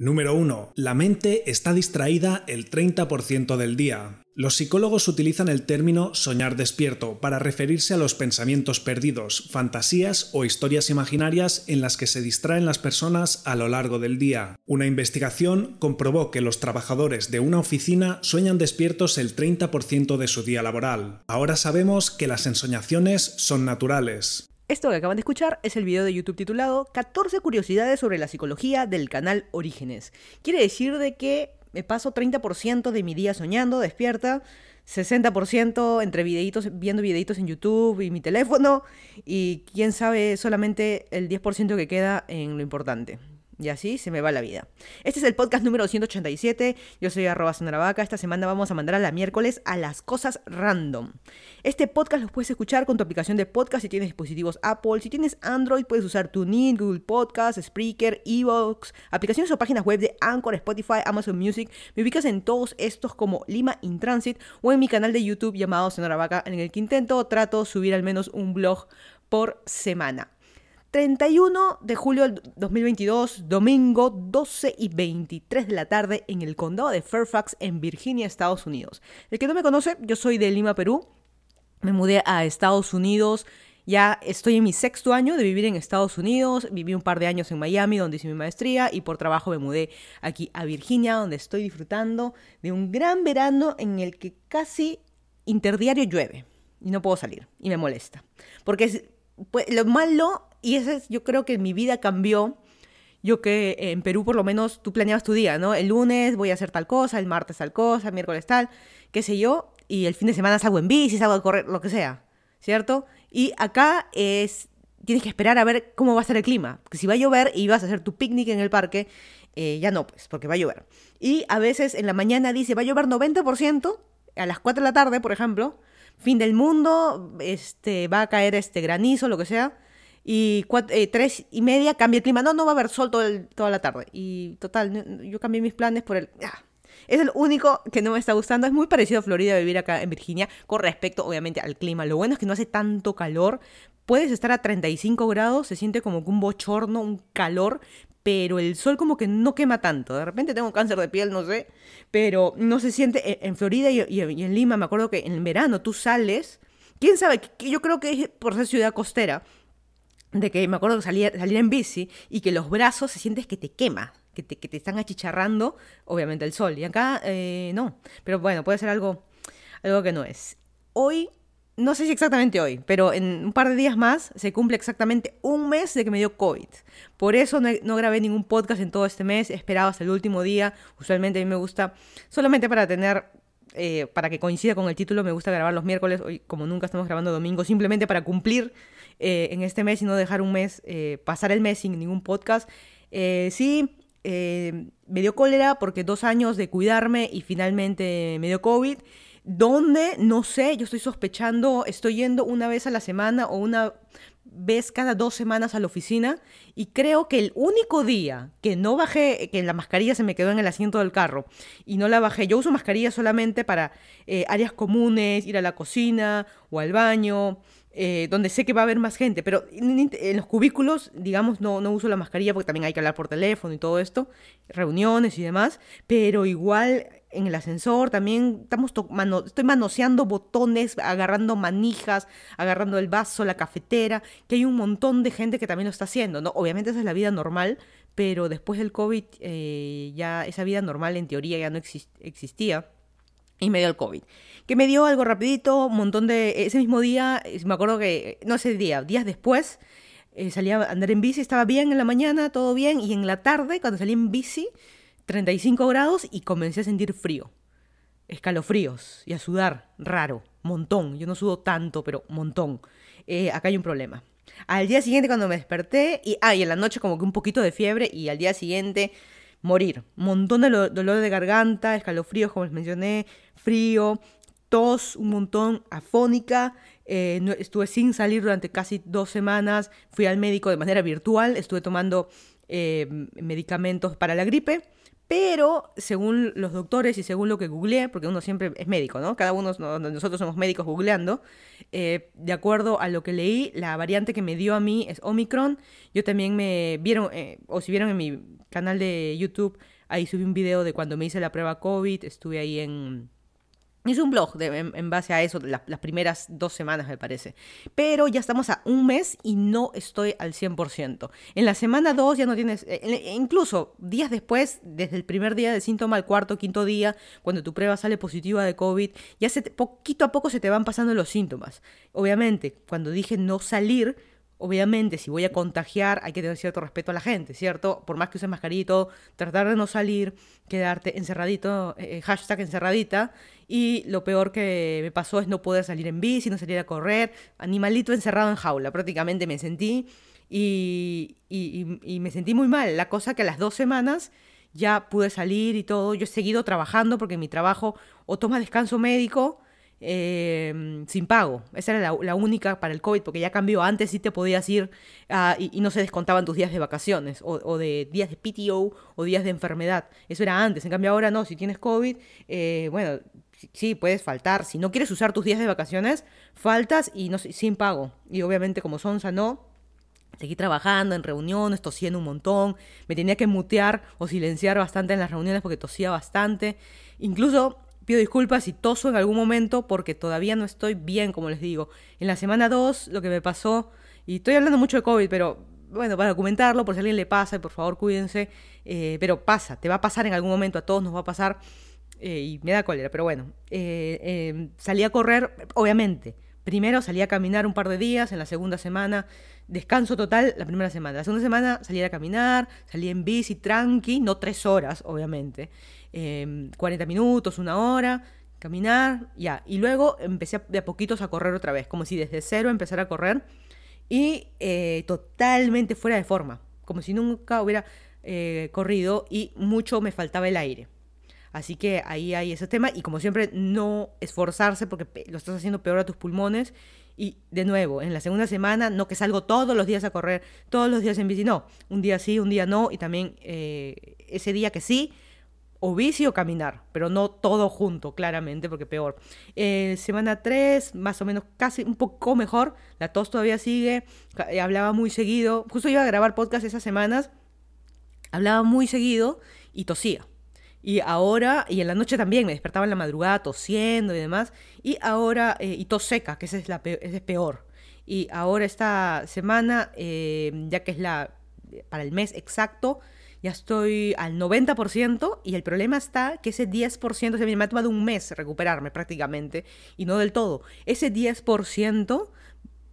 Número 1. La mente está distraída el 30% del día. Los psicólogos utilizan el término soñar despierto para referirse a los pensamientos perdidos, fantasías o historias imaginarias en las que se distraen las personas a lo largo del día. Una investigación comprobó que los trabajadores de una oficina sueñan despiertos el 30% de su día laboral. Ahora sabemos que las ensoñaciones son naturales. Esto que acaban de escuchar es el video de YouTube titulado 14 curiosidades sobre la psicología del canal Orígenes. Quiere decir de que me paso 30% de mi día soñando, despierta, 60% entre videitos, viendo videitos en YouTube y mi teléfono, y quién sabe solamente el 10% que queda en lo importante. Y así se me va la vida. Este es el podcast número 187. Yo soy arroba sonaravaca. Esta semana vamos a mandar a la miércoles a las cosas random. Este podcast lo puedes escuchar con tu aplicación de podcast si tienes dispositivos Apple. Si tienes Android, puedes usar TuneIn, Google Podcast, Spreaker, Evox, aplicaciones o páginas web de Anchor, Spotify, Amazon Music. Me ubicas en todos estos como Lima in Transit o en mi canal de YouTube llamado Sonaravaca, en el que intento trato subir al menos un blog por semana. 31 de julio del 2022, domingo, 12 y 23 de la tarde en el condado de Fairfax, en Virginia, Estados Unidos. El que no me conoce, yo soy de Lima, Perú. Me mudé a Estados Unidos. Ya estoy en mi sexto año de vivir en Estados Unidos. Viví un par de años en Miami, donde hice mi maestría, y por trabajo me mudé aquí a Virginia, donde estoy disfrutando de un gran verano en el que casi interdiario llueve. Y no puedo salir. Y me molesta. Porque pues, lo malo y eso es, yo creo que mi vida cambió. Yo que en Perú por lo menos tú planeabas tu día, ¿no? El lunes voy a hacer tal cosa, el martes tal cosa, el miércoles tal, qué sé yo, y el fin de semana salgo en bici, salgo a correr, lo que sea, ¿cierto? Y acá es, tienes que esperar a ver cómo va a ser el clima, porque si va a llover y vas a hacer tu picnic en el parque, eh, ya no, pues, porque va a llover. Y a veces en la mañana dice, va a llover 90%, a las 4 de la tarde, por ejemplo, fin del mundo, este, va a caer este granizo, lo que sea, y eh, tres y media cambia el clima. No, no va a haber sol toda la tarde. Y total, yo cambié mis planes por el... Ah, es el único que no me está gustando. Es muy parecido a Florida vivir acá en Virginia con respecto, obviamente, al clima. Lo bueno es que no hace tanto calor. Puedes estar a 35 grados, se siente como un bochorno, un calor, pero el sol como que no quema tanto. De repente tengo cáncer de piel, no sé, pero no se siente. En Florida y, en Lima, me acuerdo que en verano tú sales. ¿Quién sabe? Yo creo que es por ser ciudad costera de que me acuerdo que salir, salir en bici y que los brazos se sientes que te quema, que te, que te están achicharrando, obviamente, el sol. Y acá eh, no. Pero bueno, puede ser algo, algo que no es. Hoy, no sé si exactamente hoy, pero en un par de días más se cumple exactamente un mes de que me dio COVID. Por eso no, no grabé ningún podcast en todo este mes, esperaba hasta el último día. Usualmente a mí me gusta solamente para tener eh, para que coincida con el título, me gusta grabar los miércoles, hoy como nunca estamos grabando domingo, simplemente para cumplir eh, en este mes y no dejar un mes, eh, pasar el mes sin ningún podcast. sí, me dio cólera porque dos años de cuidarme y finalmente me dio COVID. ¿Dónde? No sé, yo estoy sospechando, estoy yendo una vez a la semana o una vez cada dos semanas a la oficina y creo que el único día que no bajé, que la mascarilla se me quedó en el asiento del carro y no la bajé, yo uso mascarilla solamente para eh, áreas comunes, ir a la cocina o al baño, eh, donde sé que va a haber más gente, pero en, los cubículos, digamos, no, no uso la mascarilla porque también hay que hablar por teléfono y todo esto, reuniones y demás, pero igual en el ascensor también estamos estoy manoseando botones, agarrando manijas, agarrando el vaso, la cafetera, que hay un montón de gente que también lo está haciendo, ¿no? Obviamente esa es la vida normal, pero después del COVID eh, ya esa vida normal en teoría ya no existía y me dio el COVID. Que me dio algo rapidito, un montón de... Ese mismo día, me acuerdo que, no ese día, días después, eh, salía a andar en bici, estaba bien en la mañana, todo bien, y en la tarde, cuando salí en bici, 35 grados y comencé a sentir frío. Escalofríos y a sudar, raro, montón. Yo no sudo tanto, pero montón. Eh, acá hay un problema. Al día siguiente cuando me desperté, y, ah, en la noche como que un poquito de fiebre, y al día siguiente morir. Montón de dolor de garganta, escalofríos, como les mencioné, frío, tos, un montón, afónica. Eh, estuve sin salir durante casi dos semanas. Fui al médico de manera virtual, estuve tomando medicamentos para la gripe. Pero según los doctores y según lo que googleé, porque uno siempre es médico, ¿no? Cada uno nosotros somos médicos googleando, eh, de acuerdo a lo que leí, la variante que me dio a mí es Omicron. Yo también me vieron, eh, o si vieron en mi canal de YouTube, ahí subí un video de cuando me hice la prueba COVID, estuve ahí en Hice un blog en, base a eso, las primeras dos semanas me parece. Pero ya estamos a un mes y no estoy al 100%. En la semana 2 ya no tienes, eh, e incluso días después, desde el primer día del síntoma al cuarto, quinto día, cuando tu prueba sale positiva de COVID, ya se poquito a poco se te van pasando los síntomas. Obviamente, cuando dije no salir, Obviamente, si voy a contagiar, hay que tener cierto respeto a la gente, ¿cierto? Por más que uses mascarito, tratar de no salir, quedarte encerradito, eh, eh, hashtag encerradita. Y lo peor que me pasó es no poder salir en bici, no salir a correr, animalito encerrado en jaula, prácticamente me sentí. Y, y me sentí muy mal. La cosa que a las dos semanas ya pude salir y todo. Yo he seguido trabajando porque mi trabajo o toma descanso médico Em, sin pago. Esa era la, única para el COVID, porque ya cambió. Antes sí te podías ir ah, y, no se descontaban tus días de vacaciones, o, de días de PTO o días de enfermedad. Eso era antes. En cambio, ahora no. Si tienes COVID, eh, bueno, sí, puedes faltar. Si no quieres usar tus días de vacaciones, faltas y no sin pago. Y obviamente, como Sonsa no. Seguí trabajando en reuniones, tosiendo un montón. Me tenía que mutear o silenciar bastante en las reuniones porque tosía bastante. Incluso Pido disculpas si toso en algún momento porque todavía no estoy bien, como les digo. En la semana 2 lo que me pasó, y estoy hablando mucho de COVID, pero bueno, para documentarlo, por si alguien le pasa, por favor cuídense, eh, pero pasa, te va a pasar en algún momento, a todos nos va a pasar, eh, y me da cólera, pero bueno, eh, salí a correr, obviamente, primero salí a caminar un par de días, en la segunda semana descanso total la primera semana, la segunda semana salí a caminar, salí en bici tranqui, no tres horas, obviamente, 40 em, minutos, una hora, caminar, ya. Y luego empecé de a poquitos a correr otra vez, como si desde cero empezara a correr y eh, totalmente fuera de forma, como si nunca hubiera eh, corrido y mucho me faltaba el aire. Así que ahí hay ese tema y como siempre no esforzarse porque lo estás haciendo peor a tus pulmones y de nuevo, en la segunda semana, no que salgo todos los días a correr, todos los días en bici, no, un día sí, un día no, y también eh, ese día que sí, o bici o caminar, pero no todo junto, claramente, porque peor. Eh, semana 3, más o menos casi un poco mejor, la tos todavía sigue, eh, hablaba muy seguido, justo iba a grabar podcast esas semanas, hablaba muy seguido y tosía. Y ahora, y en la noche también, me despertaba en la madrugada tosiendo y demás, y ahora, eh, y tos seca, que esa es, la es peor. Y ahora esta semana, ya que es la, para el mes exacto, ya estoy al 90% y el problema está que ese 10%, se me ha tomado un mes recuperarme prácticamente y no del todo. Ese 10%,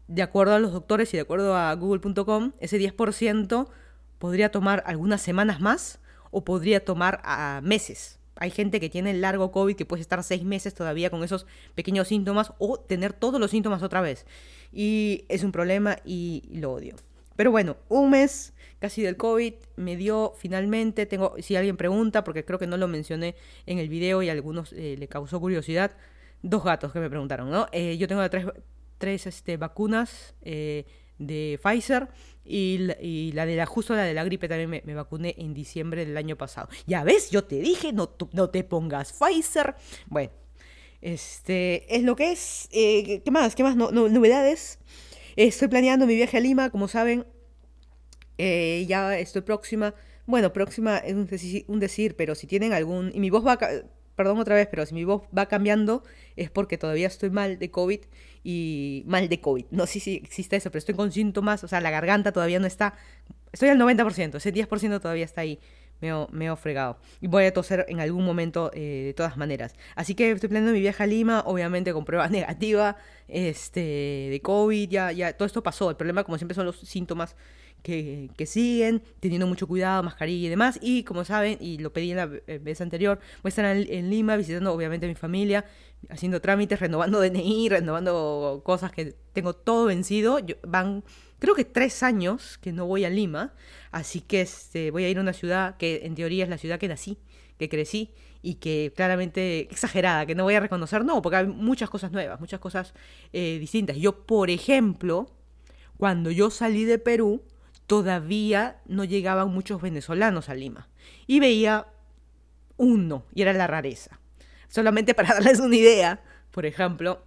de acuerdo a los doctores y de acuerdo a google.com, ese 10% podría tomar algunas semanas más o podría tomar a meses. Hay gente que tiene largo COVID que puede estar seis meses todavía con esos pequeños síntomas o tener todos los síntomas otra vez. Y es un problema y lo odio. Pero bueno, un mes casi del COVID me dio finalmente, tengo, si alguien pregunta, porque creo que no lo mencioné en el video y a algunos eh, le causó curiosidad, dos gatos que me preguntaron, ¿no? Eh, yo tengo tres, tres este, vacunas eh, de Pfizer y la, de la, justo la de la gripe también me, vacuné en diciembre del año pasado. Ya ves, yo te dije, no, no te pongas Pfizer. Bueno, este es lo que es. ¿Qué más? ¿Qué más? novedades. Estoy planeando mi viaje a Lima, como saben, eh, ya estoy próxima. Bueno, próxima es un decir, pero si tienen algún... Y mi voz va... Perdón otra vez, pero si mi voz va cambiando es porque todavía estoy mal de COVID y mal de COVID. No sé si existe eso, pero estoy con síntomas, o sea, la garganta todavía no está... Estoy al 90%, ese 10% todavía está ahí me he fregado. Y voy a toser en algún momento eh, de todas maneras. Así que estoy planeando mi viaje a Lima, obviamente con prueba negativa este, de COVID, ya, ya todo esto pasó. El problema, como siempre, son los síntomas que, siguen, teniendo mucho cuidado, mascarilla y demás. Y como saben, y lo pedí en la vez anterior, voy a estar en, Lima visitando obviamente a mi familia, haciendo trámites, renovando DNI, renovando cosas que tengo todo vencido. van creo que tres años que no voy a Lima, así que este, voy a ir a una ciudad que en teoría es la ciudad que nací, que crecí y que claramente exagerada, que no voy a reconocer, no, porque hay muchas cosas nuevas, muchas cosas eh, distintas. Yo, por ejemplo, cuando yo salí de Perú, todavía no llegaban muchos venezolanos a Lima. Y veía uno, y era la rareza. Solamente para darles una idea, por ejemplo,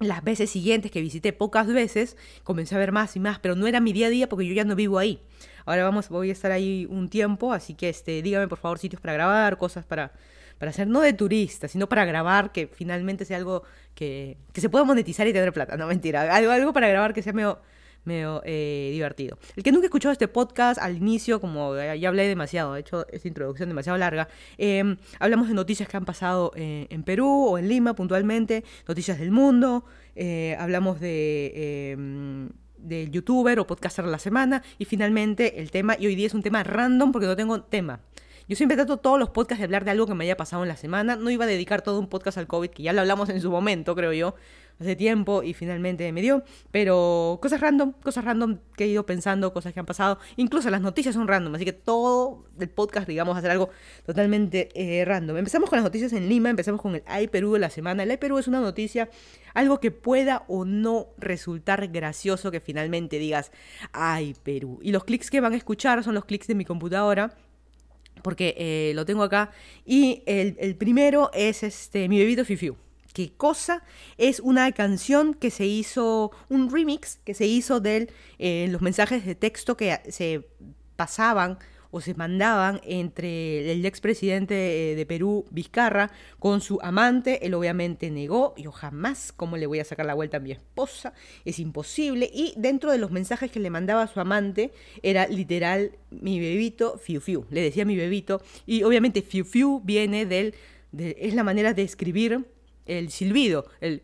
las veces siguientes que visité pocas veces, comencé a ver más y más, pero no era mi día a día porque yo ya no vivo ahí. Ahora vamos, voy a estar ahí un tiempo, así que este, dígame por favor sitios para grabar, cosas para, para hacer, no de turista, sino para grabar, que finalmente sea algo que, que se pueda monetizar y tener plata. No, mentira, algo, algo para grabar que sea medio medio eh, divertido. El que nunca escuchó este podcast al inicio, como ya hablé demasiado, he hecho esta introducción demasiado larga, em, hablamos de noticias que han pasado eh, en Perú o en Lima puntualmente, noticias del mundo, eh, hablamos de em, del youtuber o podcaster de la semana y finalmente el tema, y hoy día es un tema random porque no tengo tema. Yo siempre trato todos los podcasts de hablar de algo que me haya pasado en la semana. No iba a dedicar todo un podcast al COVID, que ya lo hablamos en su momento, creo yo hace tiempo y finalmente me dio. Pero cosas random, cosas random que he ido pensando, cosas que han pasado. Incluso las noticias son random, así que todo el podcast, digamos, ser algo totalmente eh, random. Empezamos con las noticias en Lima, empezamos con el Ay Perú de la semana. El Ay Perú es una noticia, algo que pueda o no resultar gracioso que finalmente digas Ay Perú. Y los clics que van a escuchar son los clics de mi computadora porque eh, lo tengo acá. Y el, el, primero es este, mi bebito Fifiu qué cosa. Es una canción que se hizo, un remix que se hizo de eh, los mensajes de texto que se pasaban o se mandaban entre el expresidente eh, de Perú, Vizcarra, con su amante. Él obviamente negó, yo jamás, ¿cómo le voy a sacar la vuelta a mi esposa? Es imposible. Y dentro de los mensajes que le mandaba a su amante, era literal mi bebito, fiu fiu. Le decía mi bebito. Y obviamente fiu fiu viene del, es la manera de escribir el silbido, el...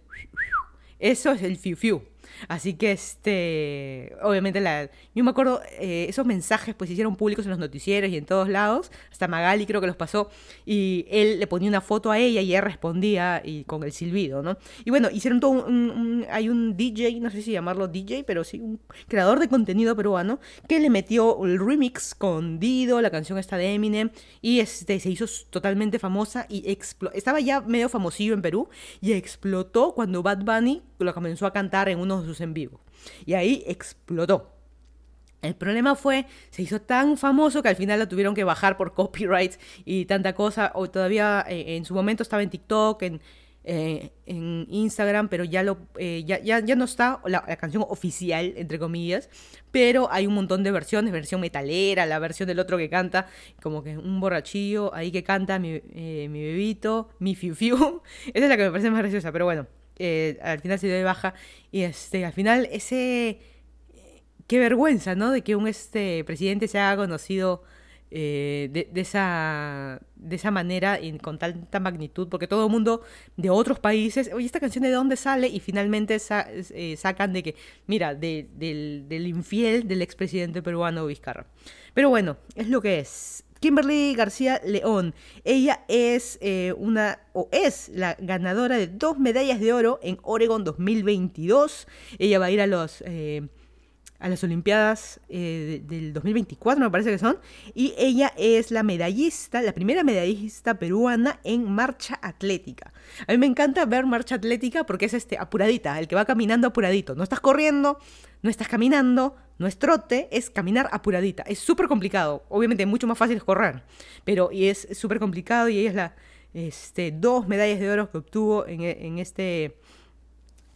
Eso es el fiu fiu. Así que, este, obviamente, la, yo me acuerdo, eh, esos mensajes pues se hicieron públicos en los noticieros y en todos lados, hasta Magali creo que los pasó, y él le ponía una foto a ella y ella respondía y con el silbido, ¿no? Y bueno, hicieron todo un, hay un DJ, no sé si llamarlo DJ, pero sí, un creador de contenido peruano, que le metió el remix con Dido, la canción esta de Eminem, y este, se hizo totalmente famosa y estaba ya medio famosillo en Perú, y explotó cuando Bad Bunny lo comenzó a cantar en uno de sus en vivo. Y ahí explotó. El problema fue, se hizo tan famoso que al final lo tuvieron que bajar por copyrights y tanta cosa. O todavía eh, en su momento estaba en TikTok, en, eh, en Instagram, pero ya, lo, eh, ya, ya, no está la, canción oficial, entre comillas. Pero hay un montón de versiones, versión metalera, la versión del otro que canta, como que un borrachillo ahí que canta mi, mi bebito, mi fiu fiu. Esa es la que me parece más graciosa, pero bueno. Eh, al final se dio de baja. Y este, al final ese... Qué vergüenza, ¿no? De que un este, presidente se haya conocido eh, de, esa, de esa manera y con tanta magnitud, porque todo el mundo de otros países, oye, ¿esta canción de dónde sale? Y finalmente eh, sacan de que, mira, del, del infiel del expresidente peruano Vizcarra. Pero bueno, es lo que es. Kimberly García León. Ella es eh, una o es la ganadora de dos medallas de oro en Oregon 2022. Ella va a ir a los eh, a las Olimpiadas eh, del 2024, me parece que son. Y ella es la medallista, la primera medallista peruana en marcha atlética. A mí me encanta ver marcha atlética porque es este apuradita, el que va caminando apuradito. No estás corriendo, no estás caminando, no es trote, es caminar apuradita. Es súper complicado. Obviamente, mucho más fácil es correr. Pero y es súper complicado y ella es la este, dos medallas de oro que obtuvo en, en este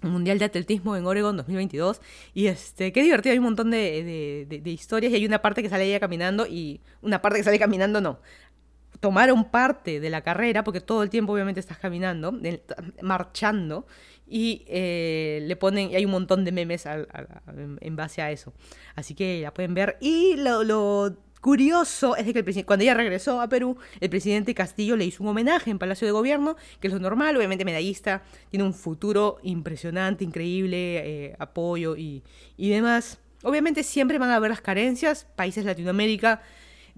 Mundial de Atletismo en Oregon 2022. Y este, qué divertido, hay un montón de, de, historias y hay una parte que sale ella caminando y una parte que sale caminando no. Tomaron parte de la carrera, porque todo el tiempo obviamente estás caminando, marchando, y eh, le ponen, y hay un montón de memes en base a eso. Así que la pueden ver. Y lo curioso es que el cuando ella regresó a Perú, el presidente Castillo le hizo un homenaje en Palacio de Gobierno, que es lo normal, obviamente medallista, tiene un futuro impresionante, increíble, eh, apoyo y, y demás. Obviamente siempre van a haber las carencias, países de Latinoamérica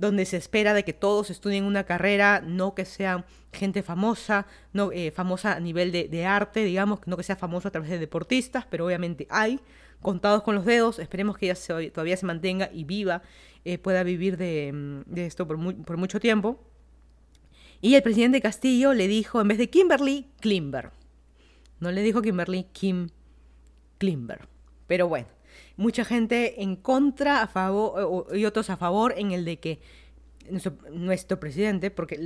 donde se espera de que todos estudien una carrera, no que sean gente famosa, no eh, famosa a nivel de, de, arte, digamos, no que sea famosa a través de deportistas, pero obviamente hay, contados con los dedos, esperemos que ella todavía se mantenga y viva, eh, pueda vivir de, mm, esto por, por mucho tiempo. Y el presidente Castillo le dijo, en vez de Kimberly, Klimber. No le dijo Kimberly, Kim Klimber. Pero bueno, mucha gente en contra a favor, y otros a favor en el de que nuestro, presidente, porque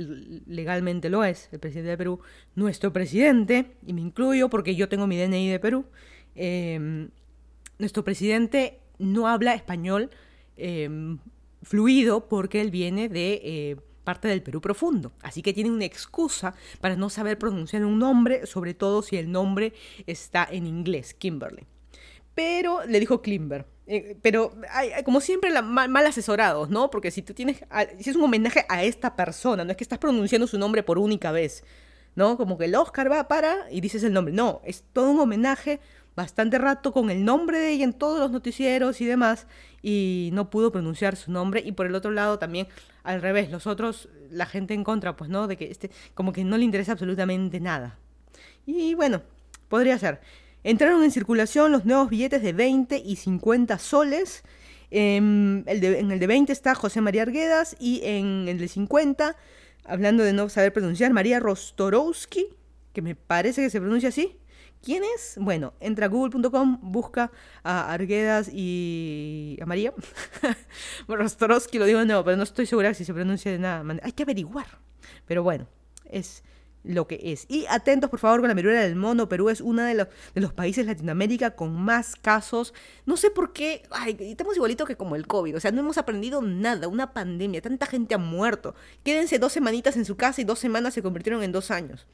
legalmente lo es, el presidente de Perú, nuestro presidente, y me incluyo porque yo tengo mi DNI de Perú, em, nuestro presidente no habla español em, fluido porque él viene de eh, parte del Perú profundo. Así que tiene una excusa para no saber pronunciar un nombre, sobre todo si el nombre está en inglés, Kimberly. Pero le dijo Klimber. Eh, pero como siempre, mal, asesorados, ¿no? Porque si tú tienes, si es un homenaje a esta persona, no es que estás pronunciando su nombre por única vez, ¿no? Como que el Oscar va para y dices el nombre. No, es todo un homenaje bastante rato con el nombre de ella en todos los noticieros y demás, y no pudo pronunciar su nombre. Y por el otro lado también, al revés, los otros, la gente en contra, pues, ¿no? De que este, como que no le interesa absolutamente nada. Y bueno, podría ser. Entraron en circulación los nuevos billetes de 20 y 50 soles. Em, en el de 20 está José María Arguedas y en el de 50, hablando de no saber pronunciar, María Rostorowski, que me parece que se pronuncia así. ¿Quién es? Bueno, entra a google.com, busca a Arguedas y a María. Rostorowski lo digo de nuevo, pero no estoy segura si se pronuncia de nada. Hay que averiguar. Pero bueno, es lo que es. Y atentos, por favor, con la viruela del mono. Perú es uno de los, de los países de Latinoamérica con más casos. No sé por qué. Ay, estamos igualito que como el COVID. O sea, no hemos aprendido nada. Una pandemia. Tanta gente ha muerto. Quédense dos semanitas en su casa y dos semanas se convirtieron en dos años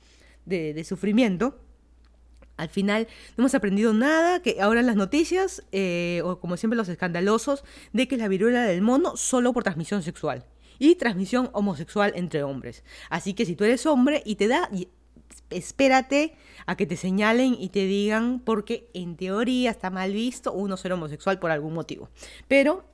de, sufrimiento. Al final no hemos aprendido nada, que ahora las noticias, eh, o como siempre los escandalosos, de que la viruela del mono solo por transmisión sexual y transmisión homosexual entre hombres. Así que si tú eres hombre y te da, espérate a que te señalen y te digan porque en teoría está mal visto uno ser homosexual por algún motivo. Pero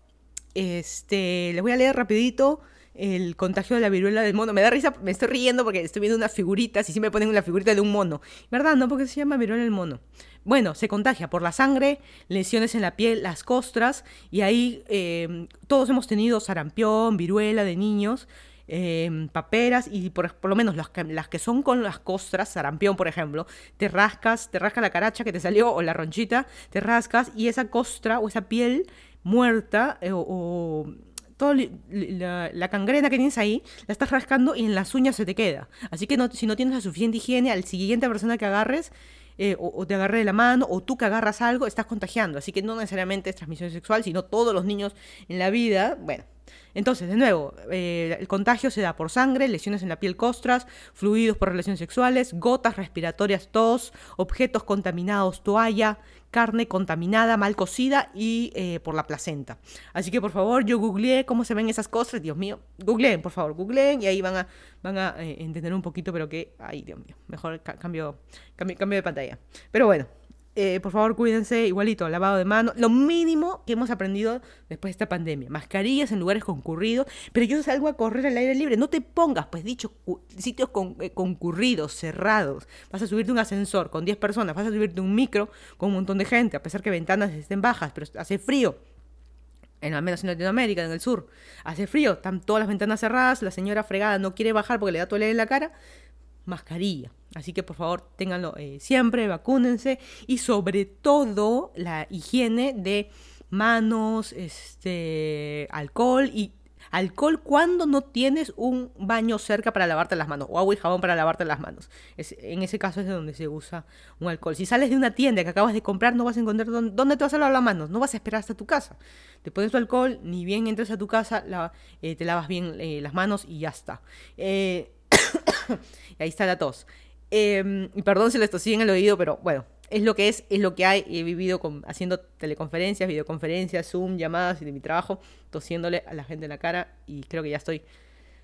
este, les voy a leer rapidito el contagio de la viruela del mono. Me da risa, me estoy riendo porque estoy viendo unas figuritas y sí me ponen una figurita de un mono. ¿Verdad? No, porque se llama viruela del mono. Bueno, se contagia por la sangre, lesiones en la piel, las costras, y ahí eh, todos hemos tenido sarampión, viruela de niños, eh, paperas, y por, lo menos las que, las que son con las costras, sarampión, por ejemplo, te rascas, te rasca la caracha que te salió o la ronchita, te rascas, y esa costra o esa piel muerta eh, o toda la, la, cangrena que tienes ahí, la estás rascando y en las uñas se te queda. Así que si no tienes la suficiente higiene, al siguiente persona que agarres, eh, o, te agarre de la mano, o tú que agarras algo, estás contagiando. Así que no necesariamente es transmisión sexual, sino todos los niños en la vida, bueno, entonces, de nuevo, eh, el contagio se da por sangre, lesiones en la piel costras, fluidos por relaciones sexuales, gotas respiratorias, tos, objetos contaminados, toalla, carne contaminada, mal cocida y eh, por la placenta. Así que por favor, yo googleé cómo se ven esas cosas, Dios mío, googleen, por favor, googleen y ahí van a, van a eh, entender un poquito, pero que, ay, Dios mío, mejor cambio, cambio, cambio de pantalla. Pero bueno, eh, por favor cuídense, igualito, lavado de manos, lo mínimo que hemos aprendido después de esta pandemia, mascarillas en lugares concurridos, pero yo salgo a correr al aire libre, no te pongas, pues dicho, sitios eh, concurridos, cerrados, vas a subirte un ascensor con 10 personas, vas a subirte un micro con un montón de gente, a pesar que ventanas estén bajas, pero hace frío, en al menos en Latinoamérica, en el sur, hace frío, están todas las ventanas cerradas, la señora fregada no quiere bajar porque le da toalla en la cara, mascarilla. Así que por favor ténganlo eh, siempre, vacúnense y sobre todo la higiene de manos, este, alcohol y alcohol cuando no tienes un baño cerca para lavarte las manos o agua y jabón para lavarte las manos. en ese caso es de donde se usa un alcohol. Si sales de una tienda que acabas de comprar, no vas a encontrar dónde, te vas a lavar las manos, no vas a esperar hasta tu casa. Te pones tu alcohol, ni bien entras a tu casa, eh, te lavas bien eh, las manos y ya está. y ahí está la tos. Em, y perdón si les tosí en el oído, pero bueno, es lo que es, es lo que hay. He vivido con, haciendo teleconferencias, videoconferencias, Zoom, llamadas y de mi trabajo, tosiéndole a la gente en la cara y creo que ya estoy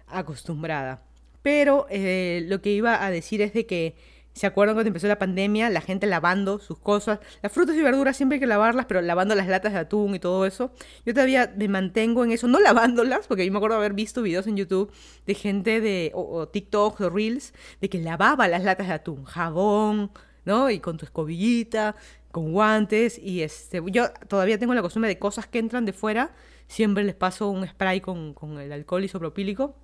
acostumbrada. Pero eh, lo que iba a decir es de que ¿Se acuerdan cuando empezó la pandemia? La gente lavando sus cosas. Las frutas y verduras siempre hay que lavarlas, pero lavando las latas de atún y todo eso. Yo todavía me mantengo en eso, no lavándolas, porque yo me acuerdo haber visto videos en YouTube de gente de, TikTok o Reels, de que lavaba las latas de atún, jabón, ¿no? Y con tu escobillita, con guantes. Y este, yo todavía tengo la costumbre de cosas que entran de fuera, siempre les paso un spray con, con el alcohol isopropílico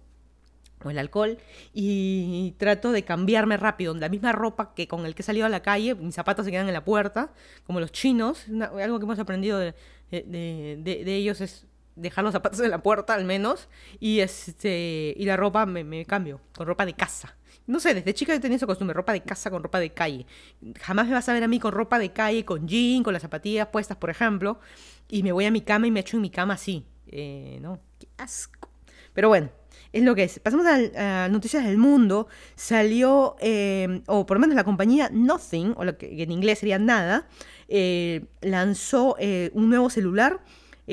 o el alcohol y trato de cambiarme rápido. La misma ropa que con el que he salido a la calle, mis zapatos se quedan en la puerta, como los chinos. algo que hemos aprendido de, de, ellos es dejar los zapatos en la puerta al menos y este y la ropa me, cambio con ropa de casa. No sé, desde chica he tenido esa costumbre, ropa de casa con ropa de calle. Jamás me vas a ver a mí con ropa de calle, con jean, con las zapatillas puestas, por ejemplo, y me voy a mi cama y me echo en mi cama así. Eh, no, qué asco. Pero bueno, es lo que es. Pasamos a, noticias del mundo. Salió, eh, o por lo menos la compañía Nothing, o lo que en inglés sería nada, eh, lanzó eh, un nuevo celular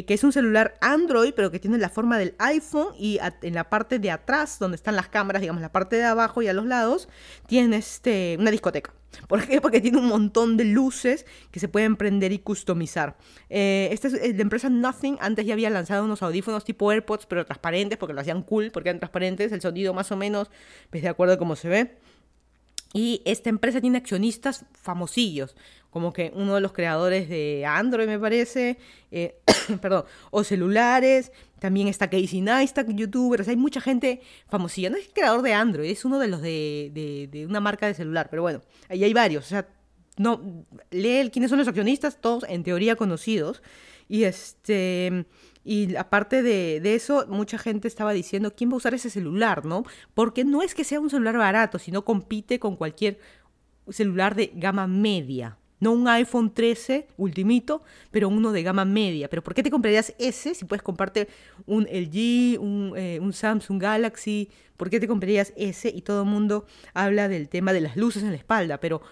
que es un celular Android, pero que tiene la forma del iPhone y en la parte de atrás, donde están las cámaras, digamos, la parte de abajo y a los lados, tiene este, una discoteca. ¿Por qué? Porque tiene un montón de luces que se pueden prender y customizar. Eh, esta es eh, la empresa Nothing. Antes ya había lanzado unos audífonos tipo AirPods, pero transparentes, porque lo hacían cool, porque eran transparentes. El sonido más o menos, pues de acuerdo a cómo se ve. Y esta empresa tiene accionistas famosillos, como que uno de los creadores de Android, me parece, eh, perdón, o celulares, también está Casey Neistat, youtuber, o sea, hay mucha gente famosilla. No es el creador de Android, es uno de los de, de, una marca de celular, pero bueno, ahí hay varios, o sea, no, lee quiénes son los accionistas, todos en teoría conocidos, y este... Y aparte de, de, eso, mucha gente estaba diciendo, ¿quién va a usar ese celular, no? Porque no es que sea un celular barato, sino compite con cualquier celular de gama media. No un iPhone 13 ultimito, pero uno de gama media. Pero ¿por qué te comprarías ese si puedes comprarte un LG, un, eh, un Samsung Galaxy? ¿Por qué te comprarías ese? Y todo el mundo habla del tema de las luces en la espalda. Pero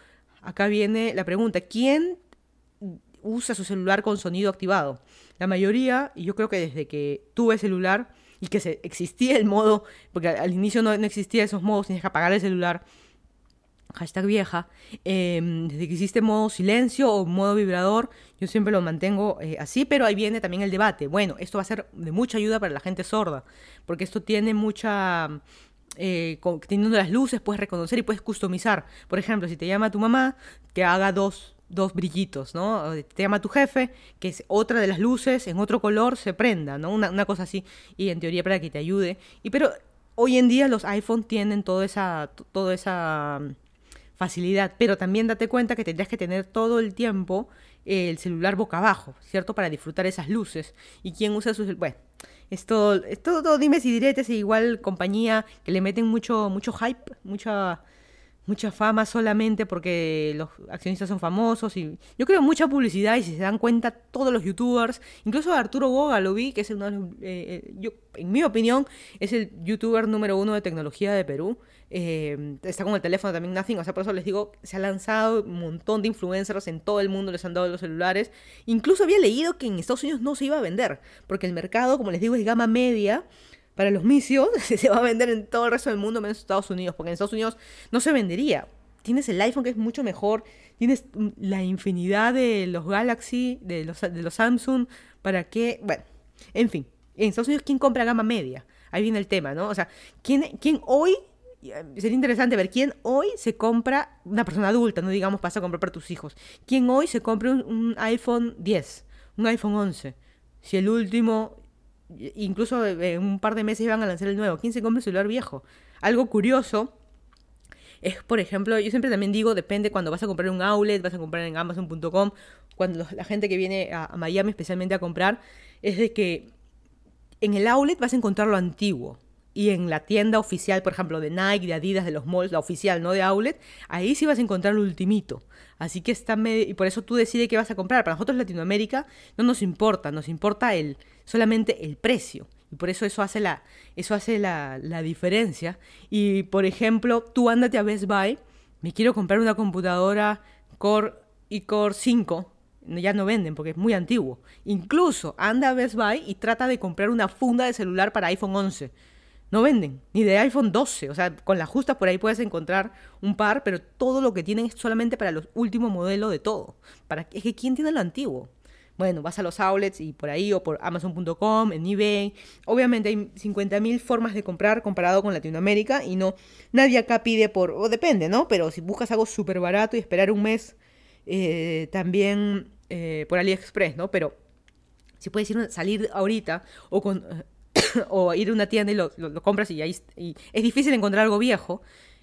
acá viene la pregunta, ¿quién usa su celular con sonido activado? La mayoría, y yo creo que desde que tuve celular y que se, existía el modo, porque al inicio no, no existía esos modos, tienes que apagar el celular, hashtag vieja, em, desde que existe modo silencio o modo vibrador, yo siempre lo mantengo eh, así, pero ahí viene también el debate. Bueno, esto va a ser de mucha ayuda para la gente sorda, porque esto tiene mucha... Eh, teniendo las luces puedes reconocer y puedes customizar. Por ejemplo, si te llama tu mamá, que haga dos dos brillitos, ¿no? Te llama tu jefe, que es otra de las luces, en otro color se prenda, ¿no? Una, cosa así, y en teoría para que te ayude. Y pero hoy en día los iPhone tienen toda esa, toda esa facilidad, pero también date cuenta que tendrías que tener todo el tiempo el celular boca abajo, ¿cierto? Para disfrutar esas luces. ¿Y quién usa sus... Bueno, es todo, es todo, todo dimes y diretes, igual compañía que le meten mucho, mucho hype, mucha mucha fama solamente porque los accionistas son famosos y yo creo mucha publicidad y si se dan cuenta todos los youtubers, incluso Arturo Boga lo vi, que es uno de los, eh, eh, yo, en mi opinión es el youtuber número uno de tecnología de Perú, eh, está con el teléfono también Nothing, o sea, por eso les digo, se ha lanzado un montón de influencers en todo el mundo, les han dado los celulares, incluso había leído que en Estados Unidos no se iba a vender, porque el mercado, como les digo, es gama media, para los misios se va a vender en todo el resto del mundo menos en Estados Unidos, porque en Estados Unidos no se vendería. Tienes el iPhone que es mucho mejor, tienes la infinidad de los Galaxy, de los, de los Samsung, para qué, bueno, en fin, en Estados Unidos, ¿quién compra gama media? Ahí viene el tema, ¿no? O sea, ¿quién, quién hoy, sería interesante ver quién hoy se compra, una persona adulta, no digamos pasa a comprar para tus hijos, quién hoy se compra un, iPhone 10, un iPhone 11, si el último incluso en un par de meses iban a lanzar el nuevo. ¿Quién se compra un celular viejo? Algo curioso es, por ejemplo, yo siempre también digo, depende cuando vas a comprar un outlet, vas a comprar en amazon.com, cuando la gente que viene a, Miami especialmente a comprar, es de que en el outlet vas a encontrar lo antiguo. Y en la tienda oficial, por ejemplo, de Nike, de Adidas, de los malls, la oficial, no de outlet, ahí sí vas a encontrar lo ultimito. Así que está medio... Y por eso tú decides qué vas a comprar. Para nosotros Latinoamérica no nos importa, nos importa el solamente el precio. Y por eso eso hace la, eso hace la, la diferencia. Y por ejemplo, tú ándate a Best Buy, me quiero comprar una computadora Core y Core 5, ya no venden porque es muy antiguo. Incluso anda a Best Buy y trata de comprar una funda de celular para iPhone 11. No venden, ni de iPhone 12. O sea, con las justas por ahí puedes encontrar un par, pero todo lo que tienen es solamente para los últimos modelos de todo. Para, es que ¿quién tiene lo antiguo? Bueno, vas a los outlets y por ahí o por amazon.com, en eBay. Obviamente hay 50.000 formas de comprar comparado con Latinoamérica y no nadie acá pide por, o depende, ¿no? Pero si buscas algo súper barato y esperar un mes, eh, también eh, por AliExpress, ¿no? Pero si puedes ir, salir ahorita o con... o ir a una tienda y lo, compras y ahí es difícil encontrar algo viejo.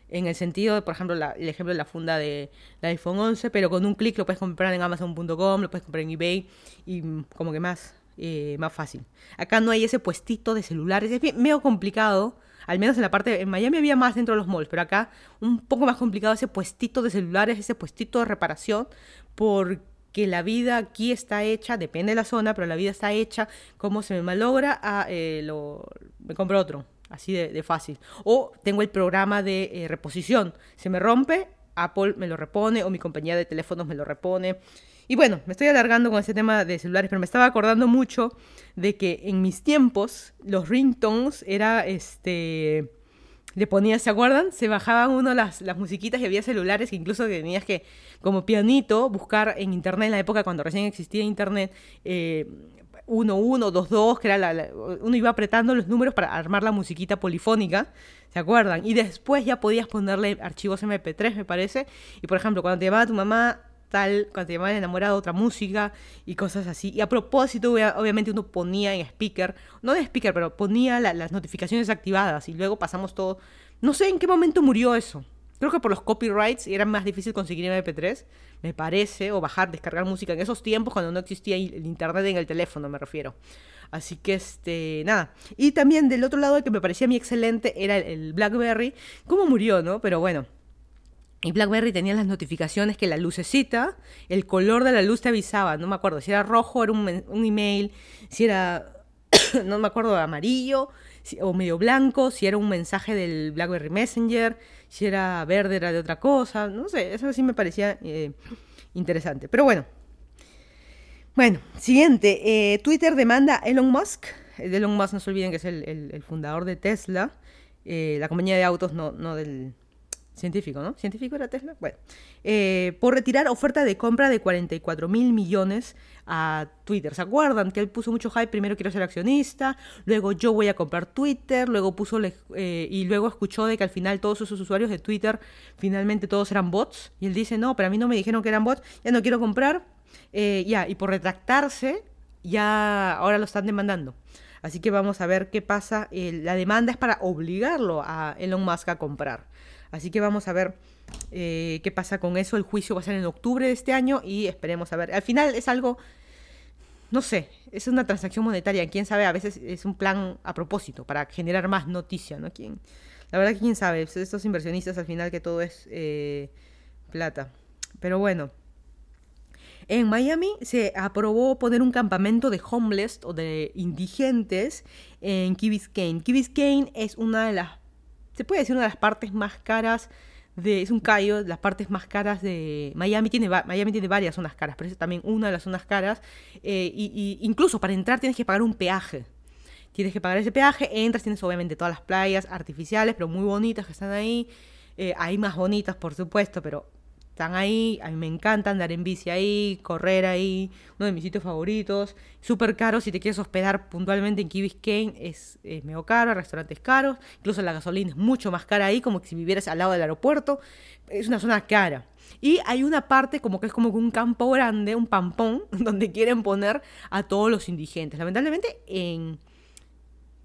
En el sentido de, por ejemplo, el ejemplo de la funda de la iPhone 11, pero con un clic lo puedes comprar en Amazon.com, lo puedes comprar en eBay y como que más, eh, más fácil. Acá no hay ese puestito de celulares, es bien- medio complicado. Al menos en la parte, en Miami había más dentro de los malls, pero acá un poco más complicado ese puestito de celulares, ese puestito de reparación, porque la vida aquí está hecha, depende de la zona, pero la vida está hecha como se me malogra, ah, eh, lo, me compro otro, así de, fácil. O tengo el programa de eh, reposición, se me rompe, Apple me lo repone o mi compañía de teléfonos me lo repone. Y bueno, me estoy alargando con este tema de celulares, pero me estaba acordando mucho de que en mis tiempos los ringtones era este le ponías, ¿se acuerdan? Se bajaban uno las, las musiquitas y había celulares que incluso tenías que, como pianito, buscar en internet, en la época cuando recién existía internet, eh, 1, 1, 2, 2, que era la, uno iba apretando los números para armar la musiquita polifónica, ¿se acuerdan? Y después ya podías ponerle archivos MP3, me parece, y por ejemplo, cuando te llamaba tu mamá, tal, cuando te llamaba el enamorado, otra música y cosas así. Y a propósito, obvia- obviamente uno ponía en speaker, no de speaker, pero ponía la- las notificaciones activadas y luego pasamos todo. No sé en qué momento murió eso. Creo que por los copyrights era más difícil conseguir MP3, me parece, o bajar, descargar música en esos tiempos cuando no existía el internet en el teléfono, me refiero. Así que, este, nada. Y también del otro lado, el que me parecía a mí excelente era el BlackBerry. ¿Cómo murió, no? Pero bueno, y BlackBerry tenía las notificaciones que la lucecita, el color de la luz te avisaba, no me acuerdo, si era rojo era un, email, si era, no me acuerdo, amarillo o medio blanco, si era un mensaje del BlackBerry Messenger, si era verde era de otra cosa, no sé, eso sí me parecía eh, interesante. Pero bueno, bueno, siguiente, eh, Twitter demanda a Elon Musk, Elon Musk no se olviden que es el, fundador de Tesla, eh, la compañía de autos, no del, Científico, ¿no? ¿Científico era Tesla? Bueno. Eh, por retirar oferta de compra de 44 mil millones a Twitter. ¿Se acuerdan? Que él puso mucho hype. Primero quiero ser accionista, luego yo voy a comprar Twitter, luego puso eh, y luego escuchó de que al final todos esos usuarios de Twitter finalmente todos eran bots. Y él dice, no, pero a mí no me dijeron que eran bots, ya no quiero comprar. Eh, ya, y por retractarse, ya ahora lo están demandando. Así que vamos a ver qué pasa. La demanda es para obligarlo a Elon Musk a comprar. Así que vamos a ver eh, qué pasa con eso. El juicio va a ser en octubre de este año y esperemos a ver. Al final es algo, no sé, es una transacción monetaria. Quién sabe, a veces es un plan a propósito para generar más noticia, ¿no? ¿Quién? La verdad que quién sabe. Estos inversionistas al final que todo es eh, plata. Pero bueno. En Miami se aprobó poner un campamento de homeless o de indigentes en Key Biscayne. Key Biscayne es una de las, se puede decir una de las partes más caras de, es un callo, las partes más caras de Miami tiene, Miami tiene varias zonas caras, pero es también una de las zonas caras. eh, y incluso para entrar tienes que pagar un peaje. Tienes que pagar ese peaje, entras, tienes obviamente todas las playas artificiales, pero muy bonitas que están ahí. Eh, hay más bonitas, por supuesto, pero están ahí. A mí me encanta andar en bici ahí, correr ahí, uno de mis sitios favoritos. Súper caro si te quieres hospedar puntualmente en Key Biscayne, es, es medio caro, restaurantes caros. Incluso la gasolina es mucho más cara ahí, como que si vivieras al lado del aeropuerto. Es una zona cara. Y hay una parte como que es como un campo grande, un pampón, donde quieren poner a todos los indigentes. Lamentablemente en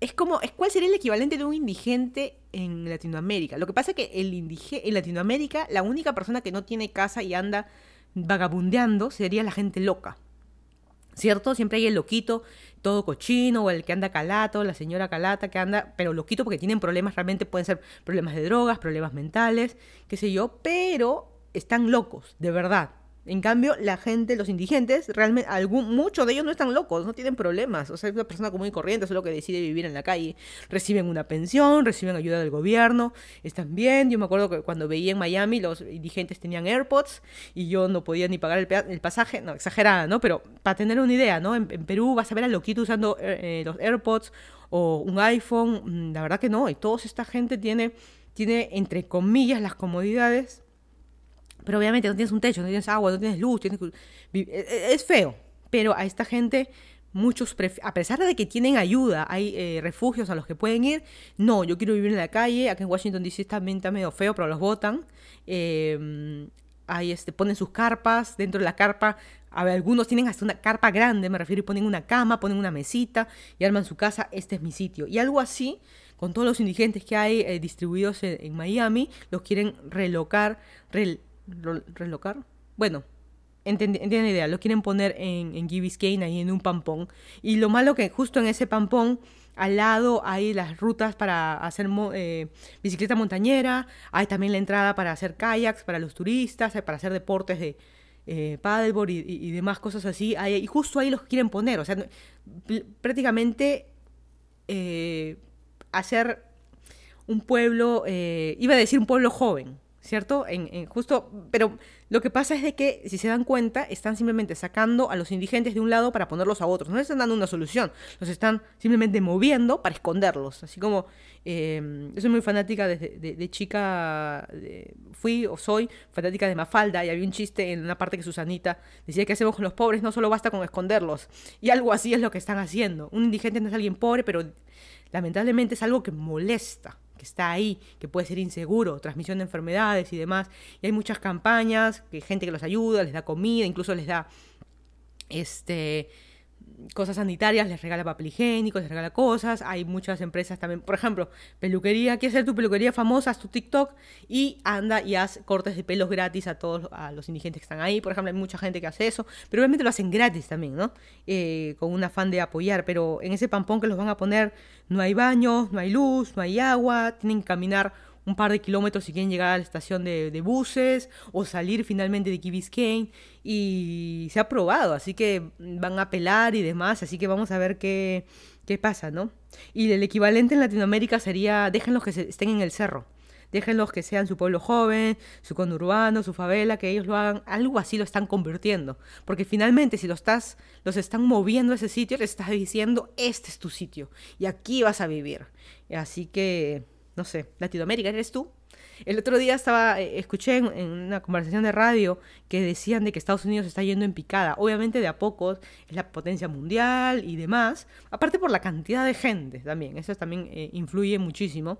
es como, es cuál sería el equivalente de un indigente en Latinoamérica. Lo que pasa es que el indige en Latinoamérica, la única persona que no tiene casa y anda vagabundeando sería la gente loca. ¿Cierto? Siempre hay el loquito, todo cochino, o el que anda calato, la señora calata que anda, pero loquito porque tienen problemas, realmente pueden ser problemas de drogas, problemas mentales, qué sé yo, pero están locos, de verdad. En cambio, la gente, los indigentes, realmente, algún, muchos de ellos no están locos, no tienen problemas. O sea, es una persona común y corriente, solo que decide vivir en la calle. Reciben una pensión, reciben ayuda del gobierno, están bien. Yo me acuerdo que cuando veía en Miami, los indigentes tenían AirPods y yo no podía ni pagar el, pasaje. No, exagerada, ¿no? Pero para tener una idea, ¿no? En, en Perú vas a ver a loquito usando eh, eh, los AirPods o un iPhone. Mm, La verdad que no. Y toda esta gente tiene, tiene, entre comillas, las comodidades pero obviamente no tienes un techo, no tienes agua, no tienes luz, tienes e- e- es feo. Pero a esta gente, muchos, a pesar de que tienen ayuda, hay eh, refugios a los que pueden ir, no, yo quiero vivir en la calle, acá en Washington DC también está medio feo, pero los votan. Eh, Ahí este, ponen sus carpas, dentro de la carpa, algunos tienen hasta una carpa grande, me refiero, y ponen una cama, ponen una mesita y arman su casa, este es mi sitio. Y algo así, con todos los indigentes que hay eh, distribuidos en, Miami, los quieren relocar, relocar, bueno, entienden la idea, lo quieren poner en, en Kane, ahí en un pampón. Y lo malo que justo en ese pampón, al lado hay las rutas para hacer eh, bicicleta montañera, hay también la entrada para hacer kayaks para los turistas, para hacer deportes de eh, paddleboard y, demás cosas así. y justo ahí los quieren poner, o sea, prácticamente eh, hacer un pueblo, eh, iba a decir un pueblo joven, ¿cierto? En, justo, pero lo que pasa es de que, si se dan cuenta, están simplemente sacando a los indigentes de un lado para ponerlos a otros. No les están dando una solución, los están simplemente moviendo para esconderlos. Así como eh, yo soy muy fanática de, chica, fui o soy fanática de Mafalda y había un chiste en una parte que Susanita decía que hacemos con los pobres, no solo basta con esconderlos. Y algo así es lo que están haciendo. Un indigente no es alguien pobre, pero lamentablemente es algo que molesta que está ahí, que puede ser inseguro, transmisión de enfermedades y demás. Y hay muchas campañas, que gente que los ayuda, les da comida, incluso les da este cosas sanitarias, les regala papel higiénico, les regala cosas. Hay muchas empresas también, por ejemplo, peluquería, quieres hacer tu peluquería famosa, haz tu TikTok y anda y haz cortes de pelos gratis a todos a los indigentes que están ahí. Por ejemplo, hay mucha gente que hace eso, pero obviamente lo hacen gratis también, ¿no? Eh, con un afán de apoyar, pero en ese pampón que los van a poner no hay baños, no hay luz, no hay agua, tienen que caminar un par de kilómetros si quieren llegar a la estación de, buses o salir finalmente de Key Biscayne y se ha probado, así que van a apelar y demás, así que vamos a ver qué, qué pasa, ¿no? Y el equivalente en Latinoamérica sería déjenlos que estén en el cerro. Déjenlos que sean su pueblo joven, su conurbano, su favela, que ellos lo hagan, algo así lo están convirtiendo. Porque finalmente si los, estás, los están moviendo a ese sitio, les estás diciendo, este es tu sitio y aquí vas a vivir. Así que no sé, Latinoamérica, ¿eres tú? El otro día estaba, eh, escuché en, una conversación de radio que decían de que Estados Unidos está yendo en picada. Obviamente de a pocos es la potencia mundial y demás. Aparte por la cantidad de gente también. Eso también eh, influye muchísimo.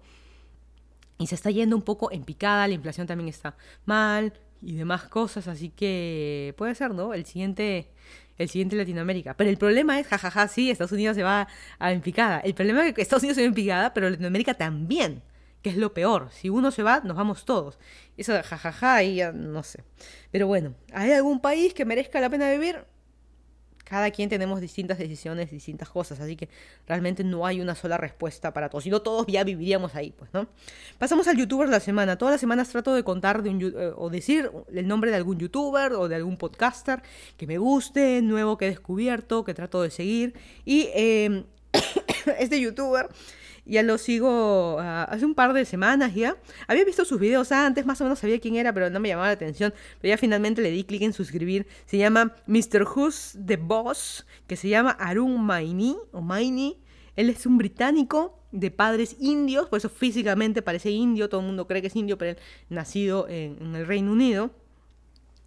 Y se está yendo un poco en picada. La inflación también está mal y demás cosas. Así que puede ser, ¿no? El siguiente el siguiente Latinoamérica. Pero el problema es, jajaja, sí, Estados Unidos se va a en picada. El problema es que Estados Unidos se va en picada, pero Latinoamérica también, que es lo peor. Si uno se va, nos vamos todos. Eso, jajaja, y ya no sé. Pero bueno, ¿hay algún país que merezca la pena vivir? Cada quien tenemos distintas decisiones, distintas cosas, así que realmente no hay una sola respuesta para todos, si no todos ya viviríamos ahí, pues, ¿no? Pasamos al youtuber de la semana. Todas las semanas trato de contar de un, eh, o decir el nombre de algún youtuber o de algún podcaster que me guste, nuevo que he descubierto, que trato de seguir. Y eh, este youtuber ya lo sigo ah, hace un par de semanas ya. Había visto sus videos antes, más o menos sabía quién era, pero no me llamaba la atención. Pero ya finalmente le di clic en suscribir. Se llama Mr. Who's the Boss, que se llama Arun Maini, o Maini. Él es un británico de padres indios, por eso físicamente parece indio, todo el mundo cree que es indio, pero él nacido en el Reino Unido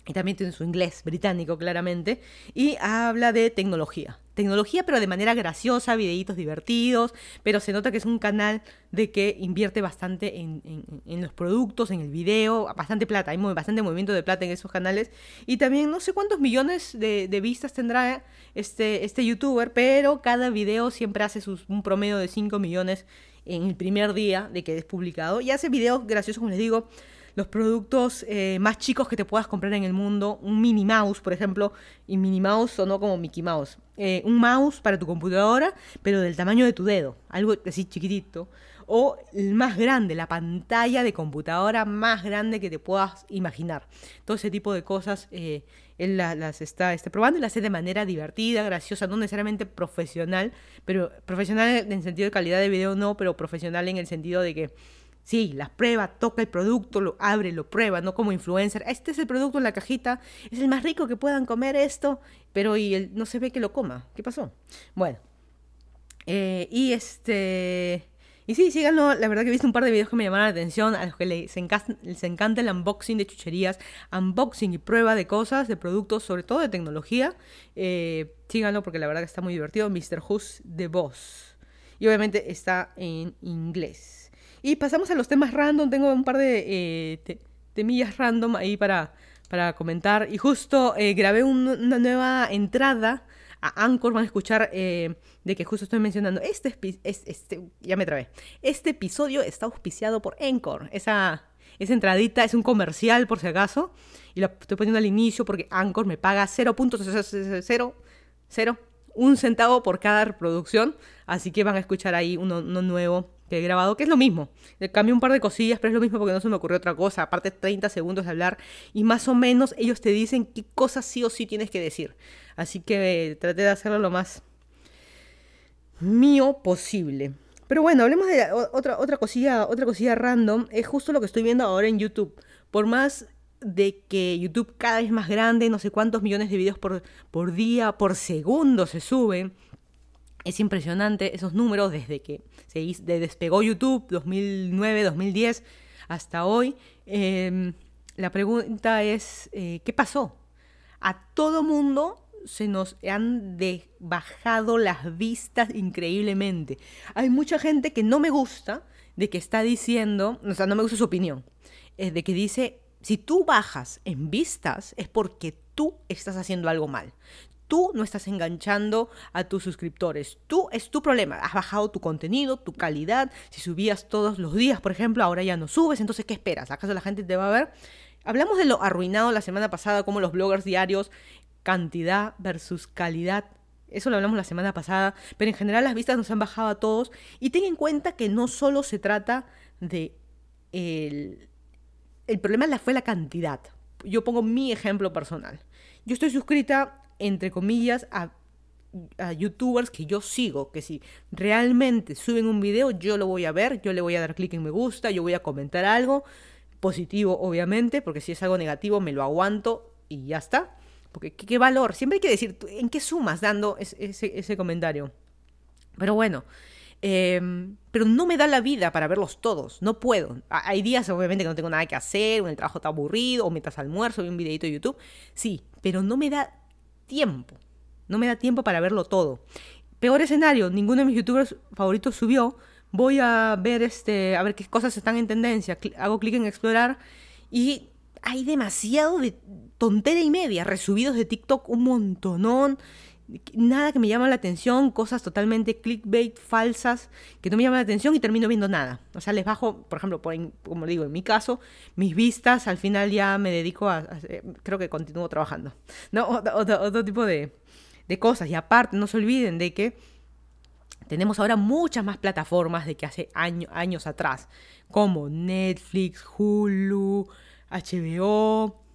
y también tiene su inglés británico claramente, y habla de tecnología. Tecnología, pero de manera graciosa, videitos divertidos, pero se nota que es un canal de que invierte bastante en, los productos, en el video, bastante plata, hay bastante movimiento de plata en esos canales, y también no sé cuántos millones de, vistas tendrá este, este youtuber, pero cada video siempre hace sus, un promedio de 5 millones en el primer día de que es publicado, y hace videos graciosos, como les digo, los productos eh, más chicos que te puedas comprar en el mundo, un mini mouse, por ejemplo, y mini mouse o no como Mickey Mouse, eh, un mouse para tu computadora, pero del tamaño de tu dedo, algo así chiquitito, o el más grande, la pantalla de computadora más grande que te puedas imaginar. Todo ese tipo de cosas eh, él las, está, está, probando y las hace de manera divertida, graciosa, no necesariamente profesional, pero profesional en el sentido de calidad de video no, pero profesional en el sentido de que Sí, las prueba, toca el producto, lo abre, lo prueba, no como influencer. Este es el producto en la cajita, es el más rico que puedan comer esto, pero y no se ve que lo coma. ¿Qué pasó? Bueno. Eh, y este. Y sí, síganlo. La verdad que he visto un par de videos que me llamaron la atención, a los que les encanta, el unboxing de chucherías, unboxing y prueba de cosas, de productos, sobre todo de tecnología. Eh, síganlo porque la verdad que está muy divertido. Mr. Who's The Boss. Y obviamente está en inglés. Y pasamos a los temas random. Tengo un par de eh, temillas random ahí para, para comentar. Y justo eh, grabé una nueva entrada a Anchor. Van a escuchar eh, de que justo estoy mencionando. Este, este, ya me. Este episodio está auspiciado por Anchor. Esa, esa entradita es un comercial, por si acaso. Y lo estoy poniendo al inicio porque Anchor me paga 0.000 un centavo por cada reproducción. Así que van a escuchar ahí uno nuevo que he grabado, que es lo mismo. Le cambié un par de cosillas, pero es lo mismo porque no se me ocurrió otra cosa. Aparte, 30 segundos de hablar y más o menos ellos te dicen qué cosas sí o sí tienes que decir. Así que traté de hacerlo lo más mío posible. Pero bueno, hablemos de otra, otra, cosilla, otra cosilla random. Es justo lo que estoy viendo ahora en YouTube. Por más de que YouTube cada vez más grande, no sé cuántos millones de videos por, por día, por segundo se suben es impresionante esos números desde que se despegó YouTube 2009, 2010 hasta hoy. Em, la pregunta es, eh, ¿qué pasó? A todo mundo se nos han bajado las vistas increíblemente. Hay mucha gente que no me gusta de que está diciendo, o sea, no me gusta su opinión, es de que dice, si tú bajas en vistas es porque tú estás haciendo algo mal tú no estás enganchando a tus suscriptores. Tú es tu problema. Has bajado tu contenido, tu calidad. Si subías todos los días, por ejemplo, ahora ya no subes. Entonces, ¿qué esperas? ¿Acaso la gente te va a ver? Hablamos de lo arruinado la semana pasada, como los bloggers diarios, cantidad versus calidad. Eso lo hablamos la semana pasada, pero en general las vistas nos han bajado a todos. Y ten en cuenta que no solo se trata de el, el problema fue la cantidad. Yo pongo mi ejemplo personal. Yo estoy suscrita entre comillas, a, youtubers que yo sigo, que si realmente suben un video, yo lo voy a ver, yo le voy a dar clic en me gusta, yo voy a comentar algo, positivo obviamente, porque si es algo negativo me lo aguanto y ya está. Porque qué, valor, siempre hay que decir, ¿en qué sumas dando ese, comentario? Pero bueno, em, pero no me da la vida para verlos todos, no puedo. Hay días obviamente que no tengo nada que hacer, o el trabajo está aburrido, o mientras almuerzo y un videito de YouTube, sí, pero no me da tiempo. No me da tiempo para verlo todo. Peor escenario, ninguno de mis youtubers favoritos subió. Voy a ver este, a ver qué cosas están en tendencia. Hago clic en explorar y hay demasiado de tontera y media, resubidos de TikTok un montonón nada que me llama la atención, cosas totalmente clickbait, falsas, que no me llaman la atención y termino viendo nada. O sea, les bajo, por ejemplo, como digo, en mi caso, mis vistas, al final ya me dedico a, creo que continúo trabajando. ¿no? Otro, tipo de, cosas. Y aparte, no se olviden de que tenemos ahora muchas más plataformas de que hace años atrás, como Netflix, Hulu, HBO,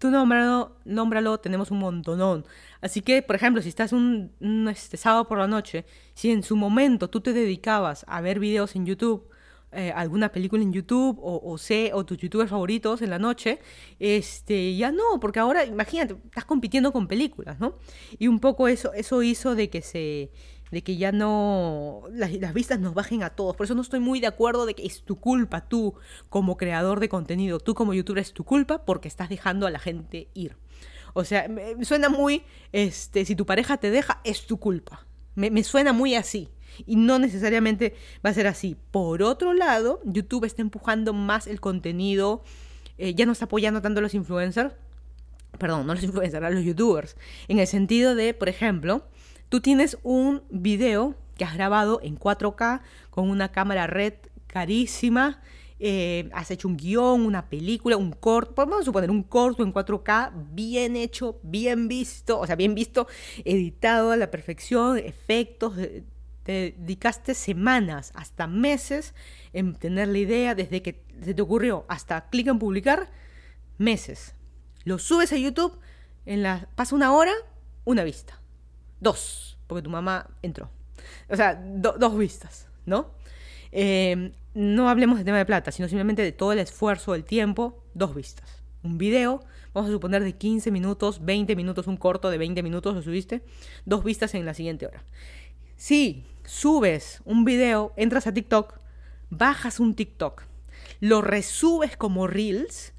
tú nómbralo, nómbralo, tenemos un montonón. Así que, por ejemplo, si estás un, este, sábado por la noche, si en su momento tú te dedicabas a ver videos en YouTube, eh, alguna película en YouTube o, o, sé, o tus youtubers favoritos en la noche, este, ya no, porque ahora, imagínate, estás compitiendo con películas, ¿no? Y un poco eso, eso hizo de que se de que ya no las, vistas nos bajen a todos. Por eso no estoy muy de acuerdo de que es tu culpa, tú como creador de contenido, tú como youtuber es tu culpa porque estás dejando a la gente ir. O sea, me, suena muy, este, si tu pareja te deja, es tu culpa. Me, suena muy así. Y no necesariamente va a ser así. Por otro lado, YouTube está empujando más el contenido, eh, ya no está apoyando tanto a los influencers, perdón, no los influencers, a los youtubers, en el sentido de, por ejemplo, tú tienes un video que has grabado en 4K con una cámara red carísima, eh, has hecho un guion, una película, un corto, podemos suponer un corto en 4K, bien hecho, bien visto, o sea, bien visto, editado a la perfección, efectos, te dedicaste semanas, hasta meses en tener la idea, desde que se te ocurrió hasta clic en publicar, meses. Lo subes a YouTube, en la, pasa una hora, una vista. Dos, porque tu mamá entró. O sea, dos vistas, ¿no? Eh, no hablemos de tema de plata, sino simplemente de todo el esfuerzo, el tiempo, dos vistas. Un video, vamos a suponer de 15 minutos, 20 minutos, un corto de 20 minutos lo subiste, dos vistas en la siguiente hora. Si subes un video, entras a TikTok, bajas un TikTok, lo resubes como Reels,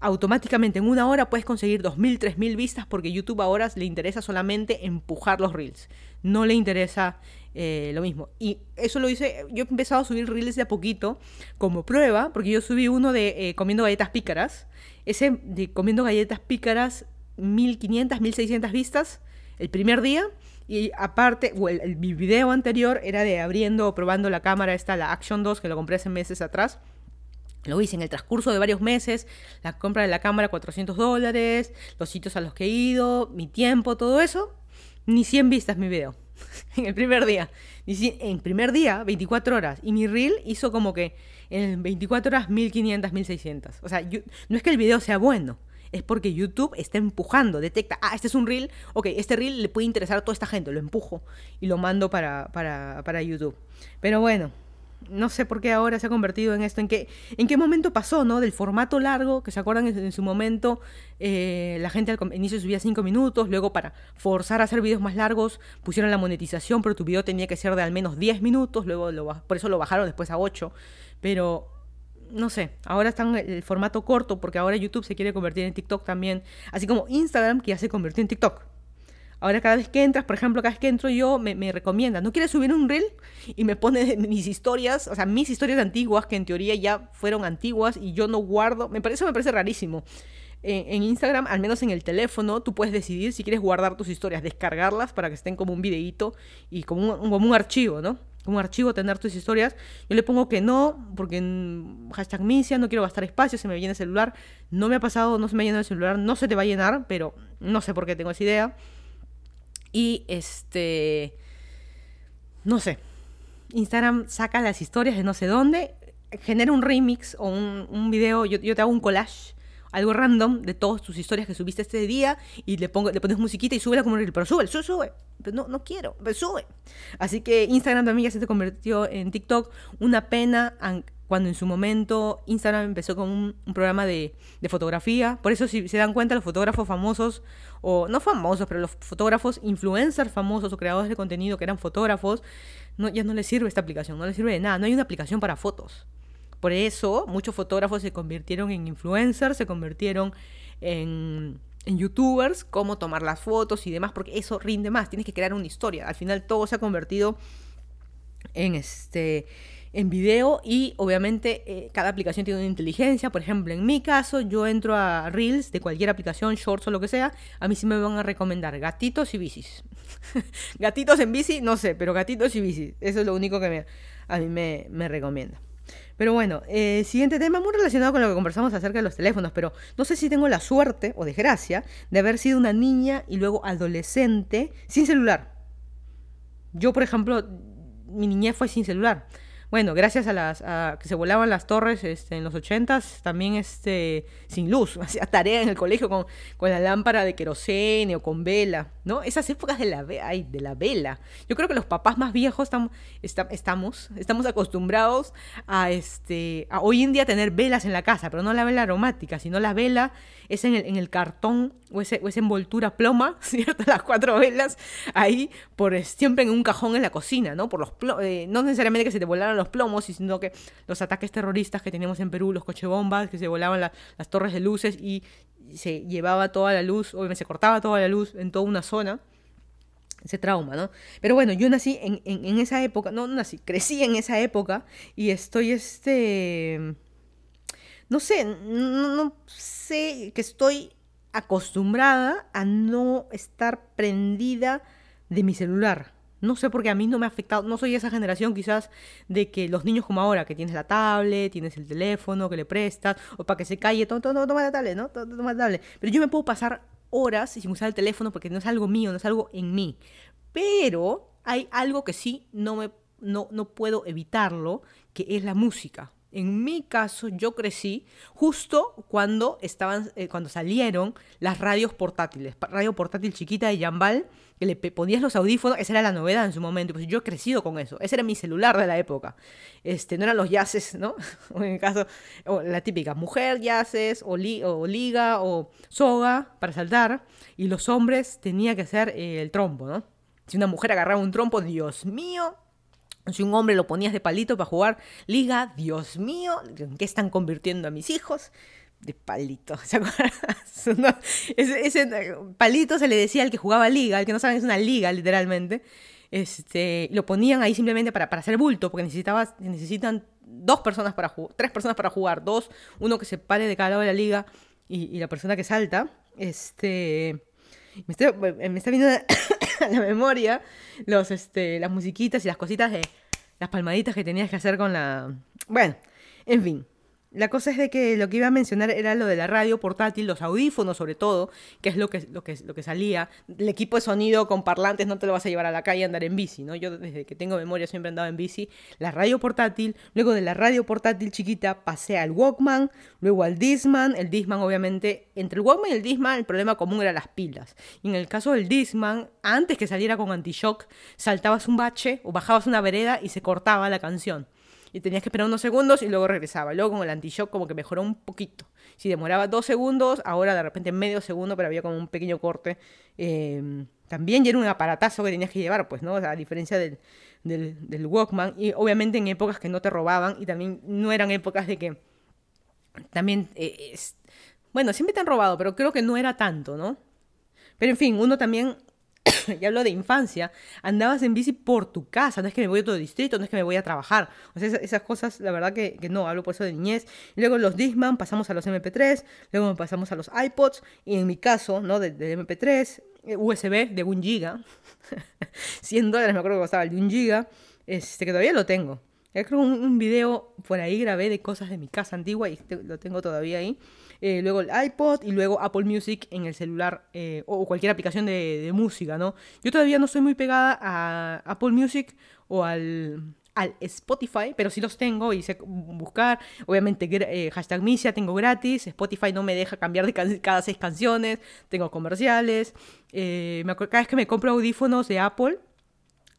automáticamente en una hora puedes conseguir 2.000, 3.000 vistas porque YouTube ahora le interesa solamente empujar los Reels. No le interesa eh, lo mismo. Y eso lo hice, yo he empezado a subir reels de a poquito como prueba, porque yo subí uno de eh, comiendo galletas pícaras. Ese de comiendo galletas pícaras, 1500, 1600 vistas el primer día. Y aparte, el, video anterior era de abriendo o probando la cámara esta, la Action 2, que lo compré hace meses atrás. Lo hice en el transcurso de varios meses, la compra de la cámara 400 dólares, los sitios a los que he ido, mi tiempo, todo eso. Ni 100 vistas mi video. en el primer día. En primer día, 24 horas. Y mi reel hizo como que en 24 horas 1500, 1600. O sea, no es que el video sea bueno. Es porque YouTube está empujando, detecta, ah, este es un reel, ok, este reel le puede interesar a toda esta gente, lo empujo y lo mando para, para, para YouTube. Pero bueno, no sé por qué ahora se ha convertido en esto, en qué, en qué momento pasó, ¿no? Del formato largo, que se acuerdan en, su momento, eh, la gente al inicio subía 5 minutos, luego para forzar a hacer videos más largos pusieron la monetización, pero tu video tenía que ser de al menos 10 minutos, luego lo, por eso lo bajaron después a 8, pero no sé, ahora están en el formato corto porque ahora YouTube se quiere convertir en TikTok también, así como Instagram que ya se convirtió en TikTok. Ahora cada vez que entras, por ejemplo, cada vez que entro yo, me, recomienda, ¿no quieres subir un reel? Y me pone mis historias, o sea, mis historias antiguas, que en teoría ya fueron antiguas y yo no guardo. Me parece, me parece rarísimo. En, Instagram, al menos en el teléfono, tú puedes decidir si quieres guardar tus historias, descargarlas para que estén como un videíto y como un, como un archivo, ¿no? Como un archivo tener tus historias. Yo le pongo que no, porque en hashtag misia, no quiero gastar espacio, se me viene el celular. No me ha pasado, no se me ha llenado el celular, no se te va a llenar, pero no sé por qué tengo esa idea. Y este, no sé, Instagram saca las historias de no sé dónde, genera un remix o un, video, yo, yo, te hago un collage, algo random de todas tus historias que subiste este día y le, pongo, le pones musiquita y sube como reel, pero sube, sube, sube, pero no, no quiero, pero sube. Así que Instagram también ya se convirtió en TikTok, una pena, cuando en su momento Instagram empezó con un, programa de, fotografía. Por eso si se dan cuenta los fotógrafos famosos, o no famosos, pero los fotógrafos influencers famosos o creadores de contenido que eran fotógrafos, ya no les sirve esta aplicación, no les sirve de nada, no hay una aplicación para fotos. Por eso muchos fotógrafos se convirtieron en influencers, se convirtieron en youtubers, cómo tomar las fotos y demás, porque eso rinde más, tienes que crear una historia. Al final todo se ha convertido en este en video y obviamente eh, cada aplicación tiene una inteligencia. Por ejemplo, en mi caso, yo entro a Reels de cualquier aplicación, Shorts o lo que sea, a mí sí me van a recomendar gatitos y bicis. gatitos en bici, no sé, pero gatitos y bicis. Eso es lo único que me, a mí me, me recomienda. Pero bueno, eh, siguiente tema muy relacionado con lo que conversamos acerca de los teléfonos, pero no sé si tengo la suerte o desgracia de haber sido una niña y luego adolescente sin celular. Yo, por ejemplo, mi niñez fue sin celular bueno, gracias a las que se volaban las torres este, en los ochentas, también este, sin luz, hacía tarea en el colegio con, con la lámpara de querosene o con vela, ¿no? Esas épocas de la, de la vela. Yo creo que los papás más viejos estamos, estamos acostumbrados a, este, a hoy en día tener velas en la casa, pero no la vela aromática, sino la vela es en el, en el cartón o, ese, esa envoltura ploma, ¿cierto? Las cuatro velas ahí, por, siempre en un cajón en la cocina, ¿no? Por los eh, no necesariamente que se te los plomos, sino que los ataques terroristas que teníamos en Perú, los cochebombas, que se volaban las torres de luces y se llevaba toda la luz, o se cortaba toda la luz en toda una zona. Ese trauma, ¿no? Pero bueno, yo nací en, en, esa época, no nací, crecí en esa época y estoy, este, no sé, no sé que estoy acostumbrada a no estar prendida de mi celular. No sé por qué a mí no me ha afectado, no soy esa generación quizás de que los niños como ahora, que tienes la tablet, tienes el teléfono, que le prestas, o para que se calle, todo, todo, toma la tablet, ¿no? toma la tablet. Pero yo me puedo pasar horas sin usar el teléfono porque no es algo mío, no es algo en mí. Pero hay algo que sí no, me, no, no puedo evitarlo, que es la música. En mi caso, yo crecí justo cuando estaban, eh, cuando salieron las radios portátiles, radio portátil chiquita de Jambal, que le ponías los audífonos, esa era la novedad en su momento, pues yo he crecido con eso, ese era mi celular de la época, este, no eran los yaces, ¿no? en el caso, o la típica, mujer yaces, o, liga, o soga para saltar, y los hombres tenía que hacer eh, el trompo, ¿no? Si una mujer agarraba un trompo, Dios mío, si un hombre lo ponías de palito para jugar liga, Dios mío, ¿en qué están convirtiendo a mis hijos? De palito, ¿se acuerdan? ese, palito se le decía al que jugaba liga, al que no saben es una liga literalmente. este, lo ponían ahí simplemente para, para hacer bulto, porque necesitaba, necesitan dos personas para jugar, tres personas para jugar, dos, uno que se pare de cada lado de la liga y, la persona que salta. Este, me, está viendo a la memoria los, este, las musiquitas y las cositas de las palmaditas que tenías que hacer con la... Bueno, en fin. La cosa es de que lo que iba a mencionar era lo de la radio portátil, los audífonos sobre todo, que es lo que, lo que, lo que salía. El equipo de sonido con parlantes no te lo vas a llevar a la calle a andar en bici, ¿no? Yo desde que tengo memoria siempre he andado en bici. La radio portátil, luego de la radio portátil chiquita pasé al Walkman, luego al Disman. El Disman obviamente, entre el Walkman y el Disman el problema común era las pilas. Y en el caso del Disman, antes que saliera con anti-shock, saltabas un bache o bajabas una vereda y se cortaba la canción y tenías que esperar unos segundos y luego regresaba. Luego con el anti-shock como que mejoró un poquito. Si demoraba dos segundos, ahora de repente medio segundo, pero había como un pequeño corte. Eh, también ya era un aparatazo que tenías que llevar, pues, ¿no? a diferencia del, del, Walkman. Y obviamente en épocas que no te robaban y también no eran épocas de que también... Eh, bueno, siempre te han robado, pero creo que no era tanto, ¿no? Pero en fin, uno también y hablo de infancia, andabas en bici por tu casa, no es que me voy a otro distrito, no es que me voy a trabajar. O sea, esas, cosas, la verdad que, no, hablo por eso de niñez. Luego los Disman, pasamos a los MP3, luego pasamos a los iPods, y en mi caso, ¿no? Del de MP3, eh, USB de un giga, 100 dólares me acuerdo que costaba el de un giga, este, que todavía lo tengo. Creo un, un video por ahí grabé de cosas de mi casa antigua y lo tengo todavía ahí. Eh, luego el iPod y luego Apple Music en el celular eh, o cualquier aplicación de, música, ¿no? Yo todavía no soy muy pegada a Apple Music o al, al Spotify, pero sí los tengo y sé buscar. Obviamente, eh, hashtag Misia tengo gratis. Spotify no me deja cambiar de cada seis canciones. Tengo comerciales. cada vez que me compro audífonos de Apple,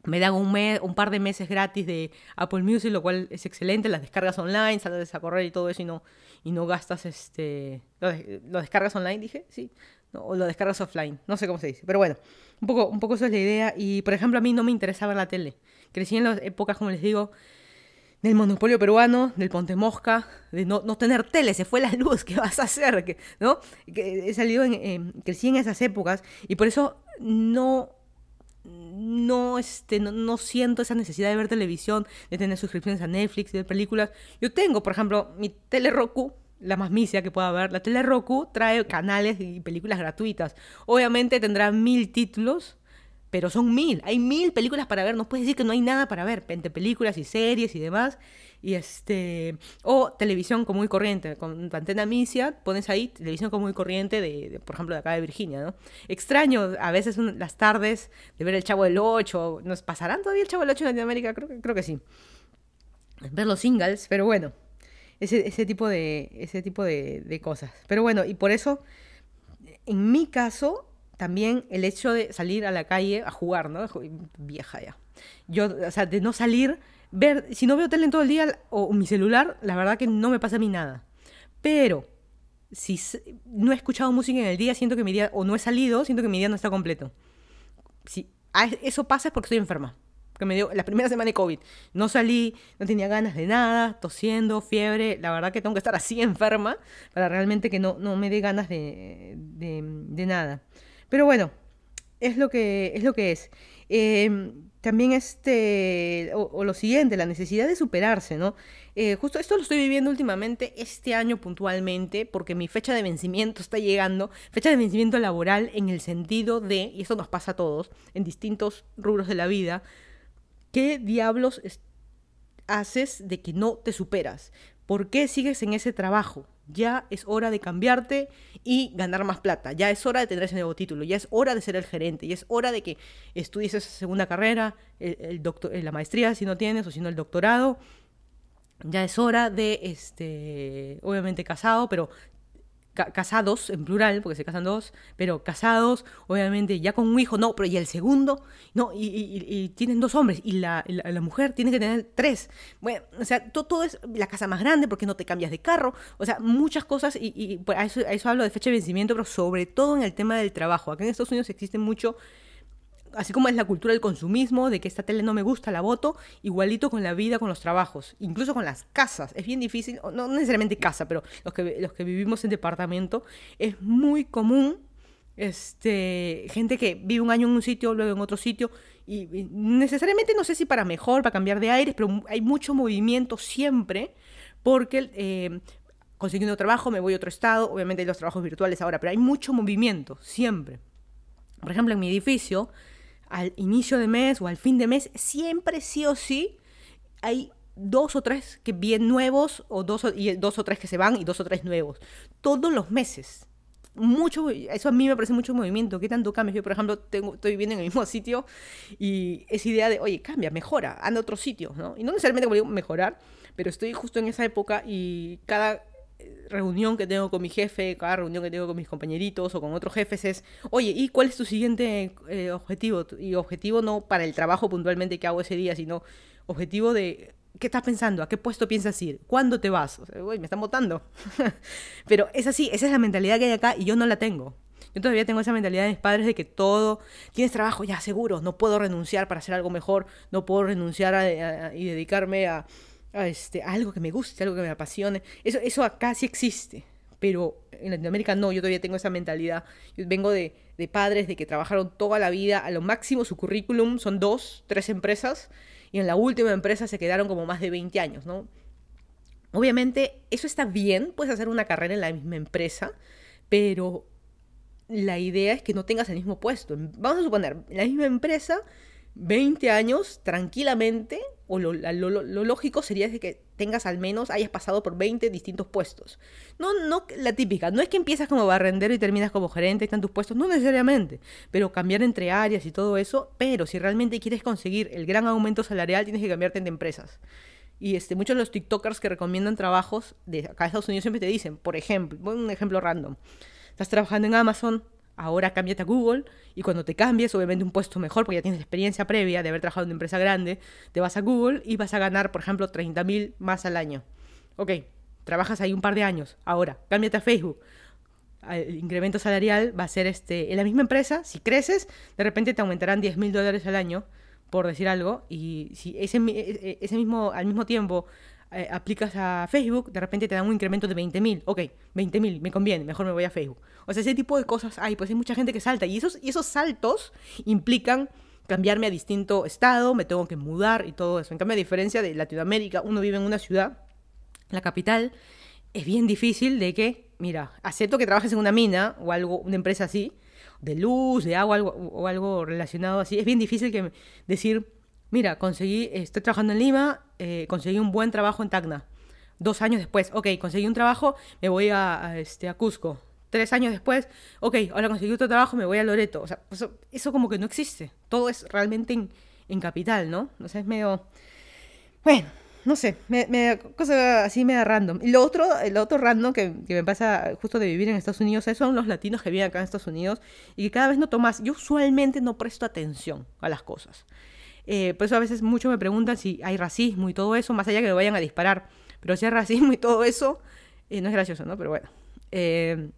me dan un, mes, un par de meses gratis de Apple Music, lo cual es excelente. Las descargas online, sales a correr y todo eso y no, y no gastas este... ¿Lo, descargas online, dije? Sí. o lo descargas offline, no sé cómo se dice. Pero bueno, un poco, un poco eso es la idea. Y por ejemplo, a mí no me interesaba la tele. Crecí en las épocas, como les digo, del monopolio peruano, del ponte mosca, de no, no, tener tele, se fue la luz, ¿qué vas a hacer? ¿No? Que he salido crecí en esas épocas y por eso no no, este, no, siento esa necesidad de ver televisión, de tener suscripciones a Netflix, de ver películas. Yo tengo, por ejemplo, mi tele Roku, la más misia que pueda haber. La tele Roku trae canales y películas gratuitas. Obviamente tendrá mil títulos, pero son mil. Hay mil películas para ver. No puedes decir que no hay nada para ver. Entre películas y series y demás y este o televisión común y corriente con antena misia pones ahí televisión común y corriente de, por ejemplo de acá de Virginia no extraño a veces las tardes de ver el Chavo del 8 nos pasarán todavía el Chavo del 8 en Latinoamérica creo creo que sí ver los singles pero bueno ese, ese tipo de ese tipo de cosas pero bueno y por eso en mi caso también el hecho de salir a la calle a jugar, ¿no? Vieja ya. Yo, o sea, de no salir ver, si no veo tele en todo el día o mi celular, la verdad que no me pasa a mí nada. Pero si no he escuchado música en el día, siento que mi día, o no he salido, siento que mi día no está completo. Si eso pasa es porque estoy enferma. Que me dio la primera semana de COVID. No salí, no tenía ganas de nada, tosiendo, fiebre. La verdad que tengo que estar así enferma para realmente que no, no me dé ganas de, de, nada. Pero bueno, es lo que es. Lo que es. Eh, también este, o, lo siguiente, la necesidad de superarse, ¿no? Eh, justo esto lo estoy viviendo últimamente, este año puntualmente, porque mi fecha de vencimiento está llegando, fecha de vencimiento laboral en el sentido de, y esto nos pasa a todos, en distintos rubros de la vida, ¿qué diablos haces de que no te superas? ¿Por qué sigues en ese trabajo? Ya es hora de cambiarte y ganar más plata. Ya es hora de tener ese nuevo título. Ya es hora de ser el gerente. Ya es hora de que estudies esa segunda carrera, el, doctor, la maestría si no tienes o si no el doctorado. Ya es hora de, este, obviamente casado, pero casados, en plural, porque se casan dos, pero casados, obviamente ya con un hijo, no, pero y el segundo, no, y, tienen dos hombres, y la, la, mujer tiene que tener tres. Bueno, o sea, todo, es la casa más grande, porque no te cambias de carro, o sea, muchas cosas, y, pues, a, eso, a eso hablo de fecha de vencimiento, pero sobre todo en el tema del trabajo. Acá en Estados Unidos existe mucho así como es la cultura del consumismo, de que esta tele no me gusta, la voto, igualito con la vida, con los trabajos, incluso con las casas. Es bien difícil, no necesariamente casa, pero los que, los que vivimos en departamento, es muy común Este, gente que vive un año en un sitio, luego en otro sitio, y, necesariamente no sé si para mejor, para cambiar de aires, pero hay mucho movimiento siempre, porque eh, consiguiendo trabajo me voy a otro estado, obviamente hay los trabajos virtuales ahora, pero hay mucho movimiento, siempre. Por ejemplo, en mi edificio, al inicio de mes o al fin de mes, siempre sí o sí hay dos o tres que bien nuevos o dos y dos o tres que se van y dos o tres nuevos. Todos los meses mucho, eso a mí me parece mucho movimiento. ¿Qué tanto cambia? Yo, por ejemplo, tengo, estoy viviendo en el mismo sitio y esa idea de, oye, cambia, mejora, anda a otro sitio, ¿no? Y no necesariamente voy a mejorar, pero estoy justo en esa época y cada reunión que tengo con mi jefe, cada reunión que tengo con mis compañeritos o con otros jefes es, oye, ¿y cuál es tu siguiente eh, objetivo? Y objetivo no para el trabajo puntualmente que hago ese día, sino objetivo de ¿Qué estás pensando? ¿A qué puesto piensas ir? ¿Cuándo te vas? O uy, me están votando. Pero es así, esa es la mentalidad que hay acá y yo no la tengo. Yo todavía tengo esa mentalidad de mis padres de que todo, tienes trabajo, ya seguro, no puedo renunciar para hacer algo mejor, no puedo renunciar y dedicarme a, este, algo que me guste, algo que me apasione. Eso, eso acá sí existe, pero en Latinoamérica no, yo todavía tengo esa mentalidad. Yo vengo de, de padres de que trabajaron toda la vida, a lo máximo su currículum son dos, tres empresas y en la última empresa se quedaron como más de 20 años, ¿no? Obviamente eso está bien, puedes hacer una carrera en la misma empresa, pero la idea es que no tengas el mismo puesto. Vamos a suponer, la misma empresa 20 años tranquilamente, o lo, lógico sería que tengas al menos, hayas pasado por 20 distintos puestos. No, no la típica, no es que empiezas como barrendero y terminas como gerente están tus puestos, no necesariamente, pero cambiar entre áreas y todo eso, pero si realmente quieres conseguir el gran aumento salarial, tienes que cambiarte de empresas. Y este, muchos de los TikTokers que recomiendan trabajos de acá de Estados Unidos siempre te dicen, por ejemplo, un ejemplo random, estás trabajando en Amazon, ahora cámbiate a Google y cuando te cambies, obviamente un puesto mejor, porque ya tienes experiencia previa de haber trabajado en una empresa grande, te vas a Google y vas a ganar, por ejemplo, 30 mil más al año. Ok, trabajas ahí un par de años, ahora cámbiate a Facebook. El incremento salarial va a ser este, en la misma empresa, si creces, de repente te aumentarán 10 mil dólares al año, por decir algo, y si ese, e, e, ese mismo, al mismo tiempo eh, aplicas a Facebook, de repente te dan un incremento de 20.000. Ok, 20.000, me conviene, mejor me voy a Facebook. O sea, ese tipo de cosas hay, pues hay mucha gente que salta. Y esos, y esos saltos implican cambiarme a distinto estado, me tengo que mudar y todo eso. En cambio, a diferencia de Latinoamérica, uno vive en una ciudad, la capital, es bien difícil de que, mira, acepto que trabajes en una mina o algo, una empresa así, de luz, de agua o algo relacionado así, es bien difícil que decir, mira, conseguí, estoy trabajando en Lima, eh, conseguí un buen trabajo en Tacna. Dos años después, ok, conseguí un trabajo, me voy a, este, a Cusco. Tres años después, ok, ahora conseguí otro trabajo, me voy a Loreto. O sea, eso, como que no existe. Todo es realmente en, capital, ¿no? O sea, es medio... Bueno, no sé, me, me, cosa así da random. Y lo otro, lo otro random que, que, me pasa justo de vivir en Estados Unidos son los latinos que viven acá en Estados Unidos y que cada vez no tomas, yo usualmente no presto atención a las cosas. Eh, por eso a veces muchos me preguntan si hay racismo y todo eso, más allá que me vayan a disparar. Pero si hay racismo y todo eso, eh, no es gracioso, ¿no? Pero bueno. Eh,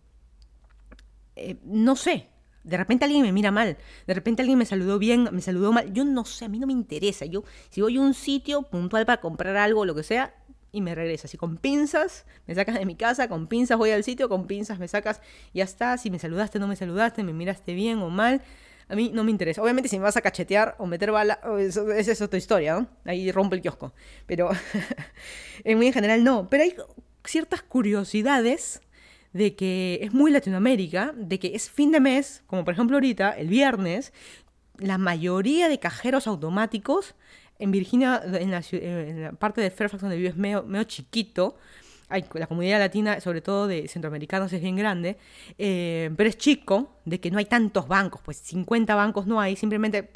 no sé. De repente alguien me mira mal, de repente alguien me saludó bien, me saludó mal. Yo no sé, a mí no me interesa. Yo, si voy a un sitio puntual para comprar algo, lo que sea, y me regresa. Si con pinzas me sacas de mi casa, con pinzas voy al sitio, con pinzas me sacas, y ya está. Si me saludaste, no me saludaste, me miraste bien o mal, a mí no me interesa. Obviamente si me vas a cachetear o meter bala, esa es otra historia, ¿no? Ahí rompe el kiosco. Pero en muy en general no. Pero hay ciertas curiosidades de que es muy Latinoamérica, de que es fin de mes, como por ejemplo ahorita, el viernes, la mayoría de cajeros automáticos en Virginia, en la, parte de Fairfax donde vives medio, medio chiquito, la comunidad latina, sobre todo de centroamericanos, es bien grande, eh, pero es chico, de que no hay tantos bancos, pues 50 bancos no hay, simplemente,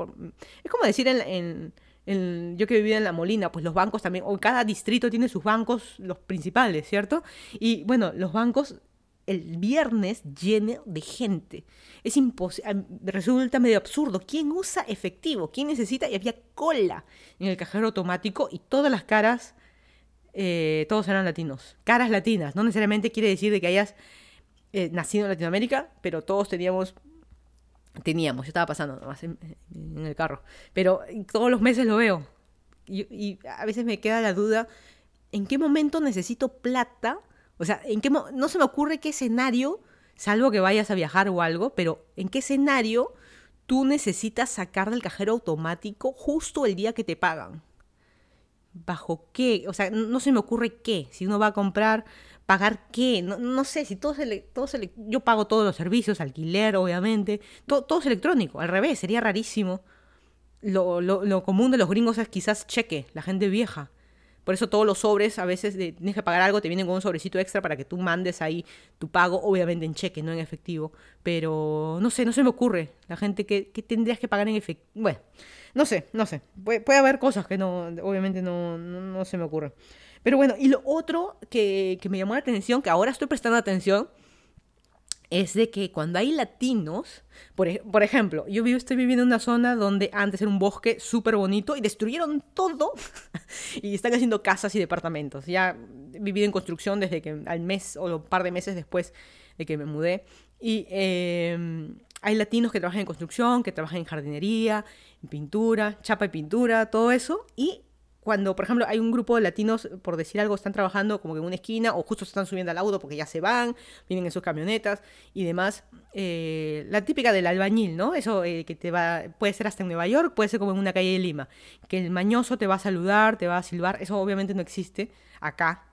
es como decir en, yo que vivía en La Molina, pues los bancos también, o cada distrito tiene sus bancos, los principales, ¿cierto? Y bueno, los bancos el viernes lleno de gente. Es imposible, resulta medio absurdo. ¿Quién usa efectivo? ¿Quién necesita? Y había cola en el cajero automático y todas las caras eh, todos eran latinos. Caras latinas. No necesariamente quiere decir de que hayas eh, nacido en Latinoamérica, pero todos teníamos teníamos, yo estaba pasando nomás en, el carro, pero todos los meses lo veo. Y, a veces me queda la duda, ¿en qué momento necesito plata? O sea, ¿en qué no se me ocurre qué escenario salvo que vayas a viajar o algo, pero ¿en qué escenario tú necesitas sacar del cajero automático justo el día que te pagan? ¿Bajo qué? O sea, no se me ocurre qué. Si uno va a comprar, pagar qué. No, sé, si todo se, todo se Yo pago todos los servicios, alquiler, obviamente. Todo, todo es electrónico. Al revés, sería rarísimo. Lo, lo, lo común de los gringos es quizás cheque, la gente vieja. Por eso todos los sobres, a veces tienes que pagar algo, te vienen con un sobrecito extra para que tú mandes ahí tu pago, obviamente en cheque, no en efectivo. Pero no sé, no se me ocurre. La gente que, tendrías que pagar en efectivo. Bueno, no sé, no sé. Puede, haber cosas que no, obviamente no, no, se me ocurre. Pero bueno, y lo otro que, que me llamó la atención, que ahora estoy prestando atención, es de que cuando hay latinos, por, por, ejemplo, yo vivo, estoy viviendo en una zona donde antes era un bosque súper bonito y destruyeron todo y están haciendo casas y departamentos. Ya he vivido en construcción desde que al mes o un par de meses después de que me mudé. Y em, hay latinos que trabajan en construcción, que trabajan en jardinería, en pintura, chapa y pintura, todo eso. Y cuando, por ejemplo, hay un grupo de latinos, por decir algo, están trabajando como que en una esquina o justo se están subiendo al auto porque ya se van, vienen en sus camionetas y demás. Eh, la típica del albañil, ¿no? Eso eh, que te va, puede ser hasta en Nueva York, puede ser como en una calle de Lima, que el mañoso te va a saludar, te va a silbar, eso obviamente no existe acá,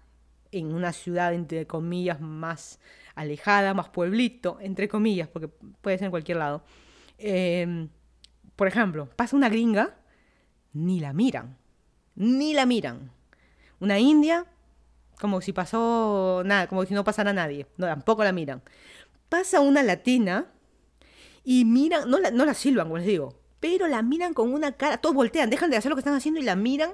en una ciudad, entre comillas, más alejada, más pueblito, entre comillas, porque puede ser en cualquier lado. Em, por ejemplo, pasa una gringa, ni la miran ni la miran. Una india, como si pasó nada, como si no pasara nadie, no, tampoco la miran. Pasa una latina y miran, no la, la silban, como les digo, pero la miran con una cara, todos voltean, dejan de hacer lo que están haciendo y la miran.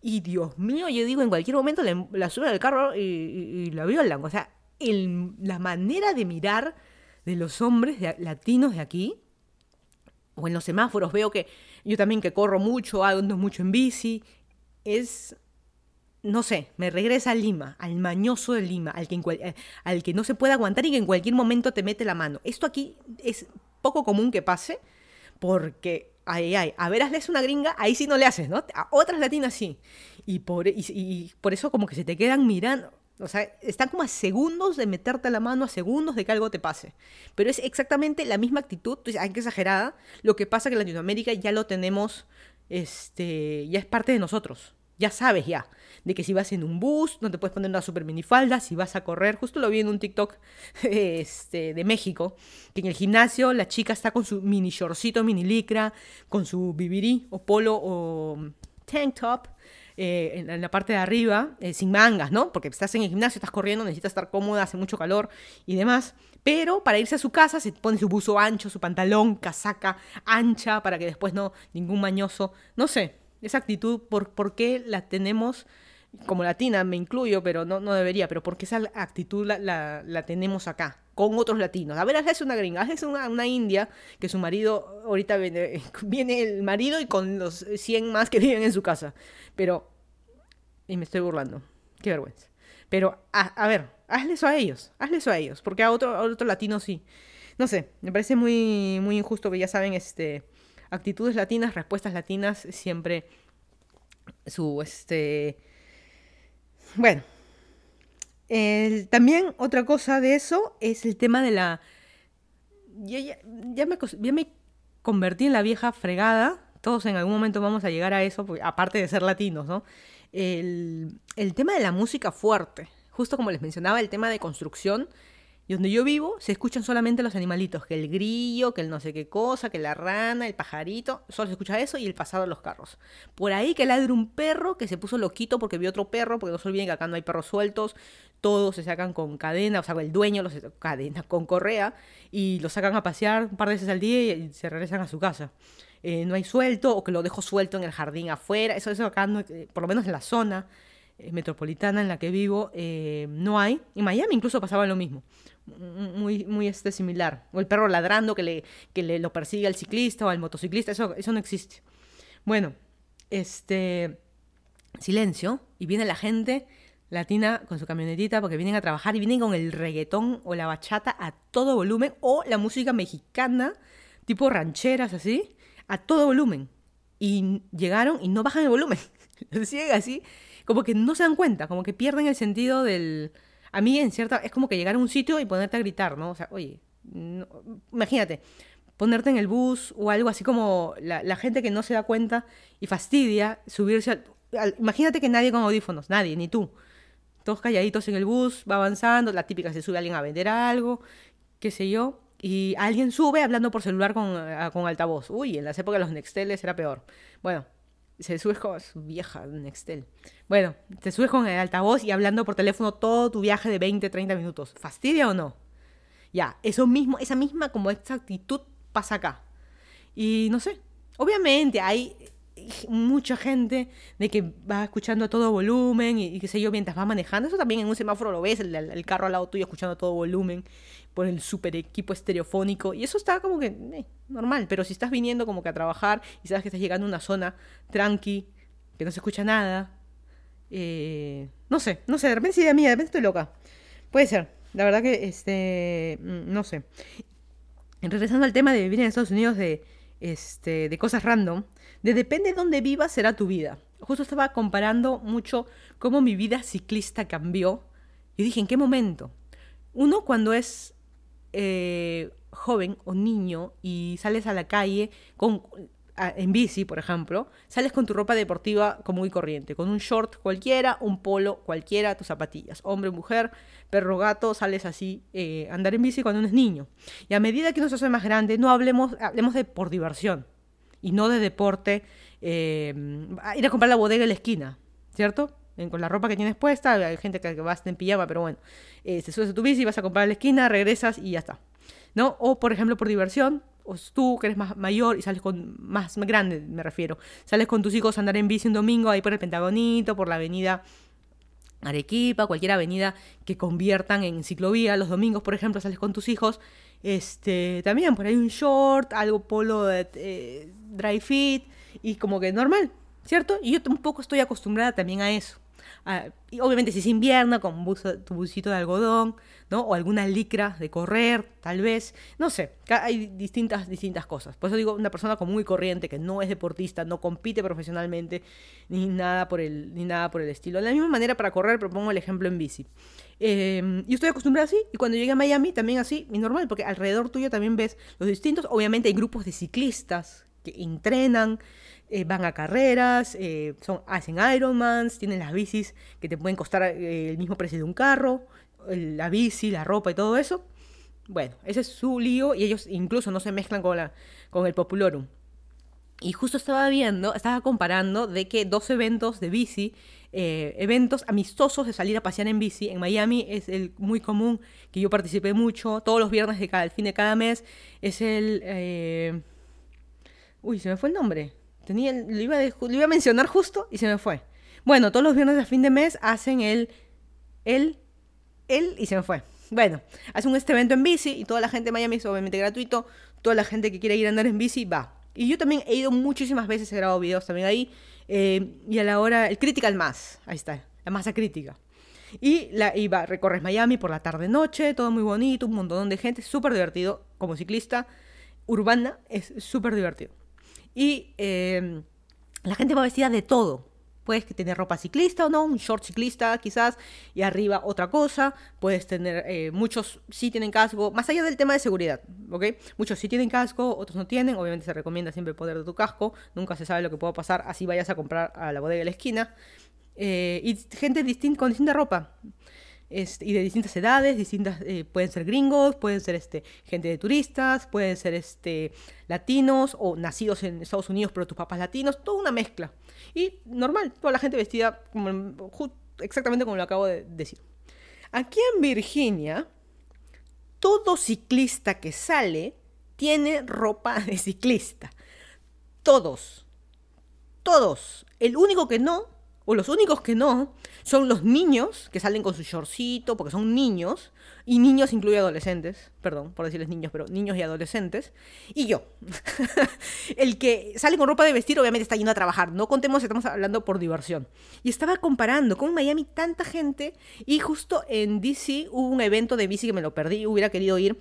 Y Dios mío, yo digo, en cualquier momento la, suben al carro y, la violan. O sea, la manera de mirar de los hombres latinos de aquí, o en los semáforos, veo que yo también que corro mucho, ando mucho en bici, es, no sé, me regresa a Lima, al mañoso de Lima, al que, eh, al que no se puede aguantar y que en cualquier momento te mete la mano. Esto aquí es poco común que pase porque, ay, ay, a ver, hazles una gringa, ahí sí no le haces, ¿no? A otras latinas sí. Y por, y, por eso como que se te quedan mirando. O sea, están como a segundos de meterte la mano, a segundos de que algo te pase. Pero es exactamente la misma actitud, hay que exagerada. Lo que pasa que en Latinoamérica ya lo tenemos este, ya es parte de nosotros. Ya sabes ya, de que si vas en un bus, no te puedes poner una super minifalda, si vas a correr, justo lo vi en un TikTok este, de México, que en el gimnasio la chica está con su mini shortcito, mini licra, con su bibirí o polo o tank top, eh, en, la parte de arriba, eh, sin mangas, ¿no? Porque estás en el gimnasio, estás corriendo, necesitas estar cómoda, hace mucho calor y demás. Pero para irse a su casa se pone su buzo ancho, su pantalón, casaca ancha, para que después no, ningún mañoso. No sé, esa actitud, ¿por, por qué la tenemos? Como latina me incluyo, pero no, no debería, pero ¿por qué esa actitud la, la, tenemos acá? con otros latinos. A ver, es una gringa, es una, una, india que su marido, ahorita viene, viene, el marido y con los 100 más que viven en su casa. Pero, y me estoy burlando, qué vergüenza. Pero, a, ver, hazle eso a ellos, hazle eso a ellos, porque a otro, otro latino sí. No sé, me parece muy, muy injusto que ya saben, este, actitudes latinas, respuestas latinas, siempre su, este, bueno. también otra cosa de eso es el tema de la... Ya, ya, me, ya me convertí en la vieja fregada, todos en algún momento vamos a llegar a eso, aparte de ser latinos, ¿no? el, tema de la música fuerte. Justo como les mencionaba, el tema de construcción. Y donde yo vivo se escuchan solamente los animalitos, que el grillo, que el no sé qué cosa, que la rana, el pajarito, solo se escucha eso y el pasado de los carros. Por ahí que ladre un perro que se puso loquito porque vio otro perro, porque no se olviden que acá no hay perros sueltos, todos se sacan con cadena, o sea, el dueño los cadena, con correa, y los sacan a pasear un par de veces al día y se regresan a su casa. Eh, no hay suelto o que lo dejo suelto en el jardín afuera. Eso, eso acá, eh, por lo menos en la zona metropolitana en la que vivo, no hay. En Miami incluso pasaba lo mismo. Muy, muy este, similar. O el perro ladrando que, le, que le, lo persigue al ciclista o al motociclista. Eso, eso no existe. Bueno, este silencio y viene la gente latina con su camionetita porque vienen a trabajar y vienen con el reggaetón o la bachata a todo volumen o la música mexicana tipo rancheras así a todo volumen. Y llegaron y no bajan el volumen. Siguen así, como que no se dan cuenta, como que pierden el sentido del... a mí en cierta, es como que llegar a un sitio y ponerte a gritar, ¿no? O sea, oye, imagínate, ponerte en el bus o algo así como la, gente que no se da cuenta y fastidia subirse al, Imagínate que nadie con audífonos, nadie, ni tú. Todos calladitos en el bus, va avanzando, la típica se sube alguien a vender algo, qué sé yo, y alguien sube hablando por celular con, con altavoz. Uy, en las épocas de los Nexteles era peor. Bueno, se subes con su vieja Nextel. Bueno, te subes con el altavoz y hablando por teléfono todo tu viaje de 20, 30 minutos. ¿Fastidia o no? Ya, eso mismo, esa misma como esta actitud pasa acá. Y no sé, obviamente hay mucha gente de que va escuchando a todo volumen y, qué sé yo mientras va manejando. Eso también en un semáforo lo ves, el, carro al lado tuyo escuchando a todo volumen por el super equipo estereofónico. Y eso está como que eh, normal. Pero si estás viniendo como que a trabajar y sabes que estás llegando a una zona tranqui, que no se escucha nada. Eh, no sé, no sé, de repente de de repente estoy loca. Puede ser. La verdad que, este, mm, no sé. Regresando al tema de vivir en Estados Unidos de, este, de cosas random, de depende de dónde vivas será tu vida. Justo estaba comparando mucho cómo mi vida ciclista cambió. Y dije, ¿en qué momento? Uno cuando es eh, joven o niño y sales a la calle con, en bici, por ejemplo, sales con tu ropa deportiva común y corriente, con un short cualquiera, un polo cualquiera, tus zapatillas, hombre, mujer, perro, gato, sales así, eh, andar en bici cuando uno es niño. Y a medida que uno se hace más grande, no hablemos, hablemos de por diversión y no de deporte, eh, ir a comprar la bodega en la esquina, ¿cierto? con la ropa que tienes puesta, hay gente que, va en pijama, pero bueno, eh, te subes a tu bici, vas a comprar a la esquina, regresas y ya está. ¿No? O, por ejemplo, por diversión, o tú que eres más mayor y sales con, más, grande me refiero, sales con tus hijos a andar en bici un domingo ahí por el Pentagonito, por la avenida Arequipa, cualquier avenida que conviertan en ciclovía, los domingos, por ejemplo, sales con tus hijos, este, también por ahí un short, algo polo de eh, dry fit, y como que normal, ¿cierto? Y yo un poco estoy acostumbrada también a eso. Ah, obviamente si es invierno, con tu busito de algodón, ¿no? O alguna licra de correr, tal vez. No sé, hay distintas, distintas cosas. Por eso digo, una persona común y corriente que no es deportista, no compite profesionalmente, ni nada por el, ni nada por el estilo. De la misma manera para correr, propongo el ejemplo en bici. Eh, yo estoy acostumbrada así, y cuando llegué a Miami también así, y normal, porque alrededor tuyo también ves los distintos. Obviamente hay grupos de ciclistas que entrenan, eh, van a carreras, eh, son, hacen Ironmans, tienen las bicis que te pueden costar eh, el mismo precio de un carro, la bici, la ropa y todo eso. Bueno, ese es su lío y ellos incluso no se mezclan con, la, con el Populorum. Y justo estaba viendo, estaba comparando de que dos eventos de bici, eventos amistosos de salir a pasear en bici, en Miami es el muy común, que yo participé mucho, todos los viernes de cada, el fin de cada mes, es el... uy, se me fue el nombre. Tenía, lo, iba a, iba a mencionar justo y se me fue. Bueno, todos los viernes de fin de mes hacen el, el, el y se me fue. Bueno, hacen este evento en bici y toda la gente de Miami es obviamente gratuito. Toda la gente que quiere ir a andar en bici va. Y yo también he ido muchísimas veces, he grabado videos también ahí. Eh, y a la hora, el Critical Mass, ahí está, la masa crítica. Y, la, y va, recorres Miami por la tarde-noche, todo muy bonito, un montón de gente, súper divertido. Como ciclista urbana es súper divertido. Y em, la gente va vestida de todo. Puedes tener ropa ciclista o no, un short ciclista quizás, y arriba otra cosa. Puedes tener, eh, muchos sí tienen casco, más allá del tema de seguridad, ¿ok? Muchos sí tienen casco, otros no tienen. Obviamente se recomienda siempre el poder de tu casco. Nunca se sabe lo que pueda pasar, así vayas a comprar a la bodega de la esquina. Eh, y gente distinta, con distinta ropa. Y de distintas edades, distintas, eh, pueden ser gringos, pueden ser este, gente de turistas, pueden ser este, latinos o nacidos en Estados Unidos pero tus papás latinos, toda una mezcla. Y normal, toda la gente vestida exactamente como lo acabo de decir. Aquí en Virginia, todo ciclista que sale tiene ropa de ciclista. Todos. Todos. El único que no o los únicos que no, son los niños que salen con su shortcito, porque son niños, y niños incluye adolescentes, perdón por decirles niños, pero niños y adolescentes, y yo. el que sale con ropa de vestir obviamente está yendo a trabajar, no contemos, estamos hablando por diversión. Y estaba comparando con Miami tanta gente, y justo en DC hubo un evento de bici que me lo perdí, hubiera querido ir,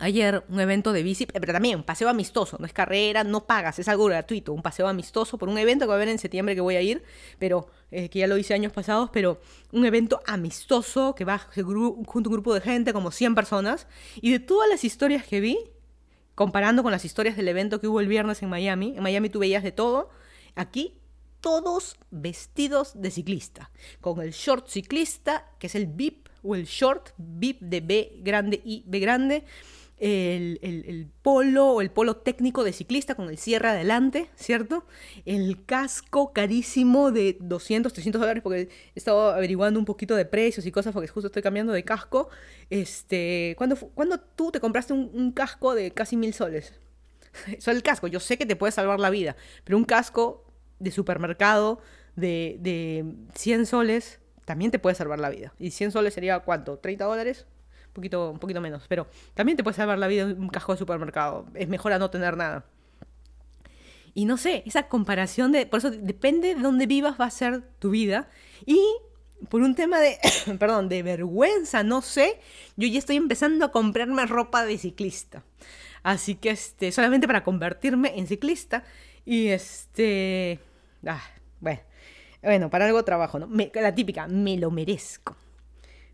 ayer un evento de bici, pero también un paseo amistoso, no es carrera, no pagas, es algo gratuito, un paseo amistoso por un evento que va a haber en septiembre que voy a ir, pero eh, que ya lo hice años pasados, pero un evento amistoso que va junto a un grupo de gente, como 100 personas, y de todas las historias que vi, comparando con las historias del evento que hubo el viernes en Miami, en Miami tú veías de todo, aquí todos vestidos de ciclista, con el short ciclista, que es el VIP, o el short VIP de B grande y B grande, el, polo o el polo técnico de ciclista con el cierre adelante, ¿cierto? El casco carísimo de 200, 300 dólares, porque he estado averiguando un poquito de precios y cosas, porque justo estoy cambiando de casco. Este, ¿cuándo, tú te compraste un, casco de casi mil soles? Solo el casco, yo sé que te puede salvar la vida, pero un casco de supermercado de, de 100 soles también te puede salvar la vida. ¿Y 100 soles sería cuánto? ¿30 dólares? Un poquito menos. Pero también te puede salvar la vida un casco de supermercado. Es mejor a no tener nada. Y no sé, esa comparación de. Por eso depende de dónde vivas, va a ser tu vida. Y por un tema de. perdón, de vergüenza, no sé. Yo ya estoy empezando a comprarme ropa de ciclista. Así que este. Solamente para convertirme en ciclista. Y este. Ah, bueno. Bueno, para algo trabajo, ¿no? la típica, me lo merezco.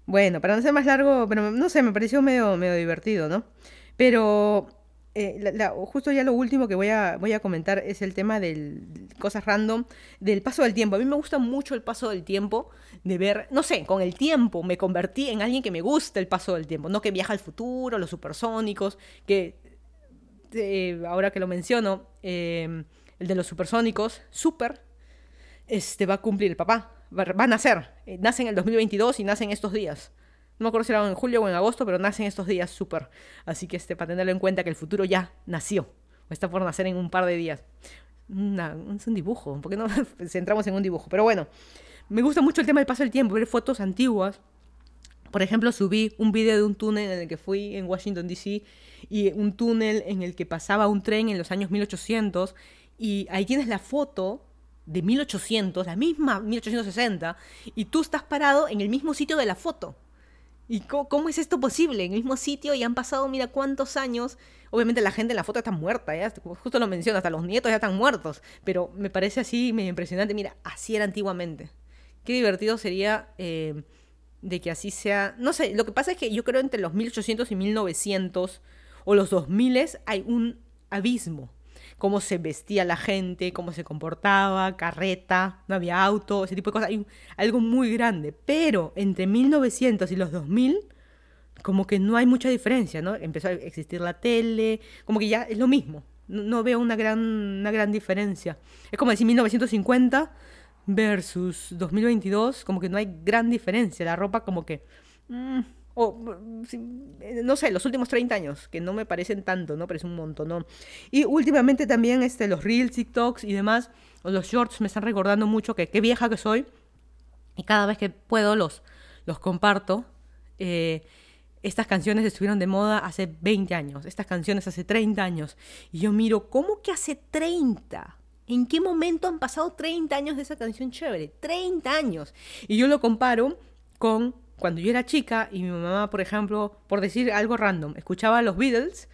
Bueno, para no ser más largo, pero no sé, me pareció medio, medio divertido, ¿no? Pero eh, justo ya lo último que voy a, voy a comentar es el tema del cosas random, del paso del tiempo. A mí me gusta mucho el paso del tiempo, de ver, no sé, con el tiempo me convertí en alguien que me gusta el paso del tiempo, no que viaja al futuro, los supersónicos, que eh, ahora que lo menciono, eh, el de los supersónicos, super, este va a cumplir el papá va a nacer. Eh, nace en el 2022 y nace en estos días. No me acuerdo si era en julio o en agosto, pero nace en estos días súper. Así que este, para tenerlo en cuenta que el futuro ya nació. O está por nacer en un par de días. es un dibujo, ¿por qué no centramos en un dibujo? Pero bueno, me gusta mucho el tema del paso del tiempo, ver fotos antiguas. Por ejemplo, subí un video de un túnel en el que fui en Washington, D.C. y un túnel en el que pasaba un tren en los años 1800 y ahí tienes la foto de 1800, la misma 1860, y tú estás parado en el mismo sitio de la foto. ¿Y cómo, es esto posible? En el mismo sitio y han pasado, mira cuántos años. Obviamente la gente en la foto está muerta, ¿ya? justo lo menciono, hasta los nietos ya están muertos. Pero me parece así medio impresionante. Mira, así era antiguamente. Qué divertido sería eh, de que así sea. No sé, lo que pasa es que yo creo entre los 1800 y 1900 o los 2000 hay un abismo cómo se vestía la gente, cómo se comportaba, carreta, no había auto, ese tipo de cosas. Hay algo muy grande. Pero entre 1900 y los 2000, como que no hay mucha diferencia, ¿no? Empezó a existir la tele, como que ya es lo mismo. No, veo una gran, una gran diferencia. Es como decir 1950 versus 2022, como que no hay gran diferencia. La ropa como que... Mm, o, eh, no sé, los últimos 30 años, que no me parecen tanto, ¿no? Parece un montón, ¿no? Y últimamente también este, los reels, TikToks y demás, los shorts me están recordando mucho que qué vieja que soy. Y cada vez que puedo los, los comparto. Eh, estas canciones estuvieron de moda hace 20 años, estas canciones hace 30 años. Y yo miro, ¿cómo que hace 30? ¿En qué momento han pasado 30 años de esa canción chévere? 30 años. Y yo lo comparo con cuando yo era chica y mi mamá, por ejemplo, por decir algo random, escuchaba a los Beatles,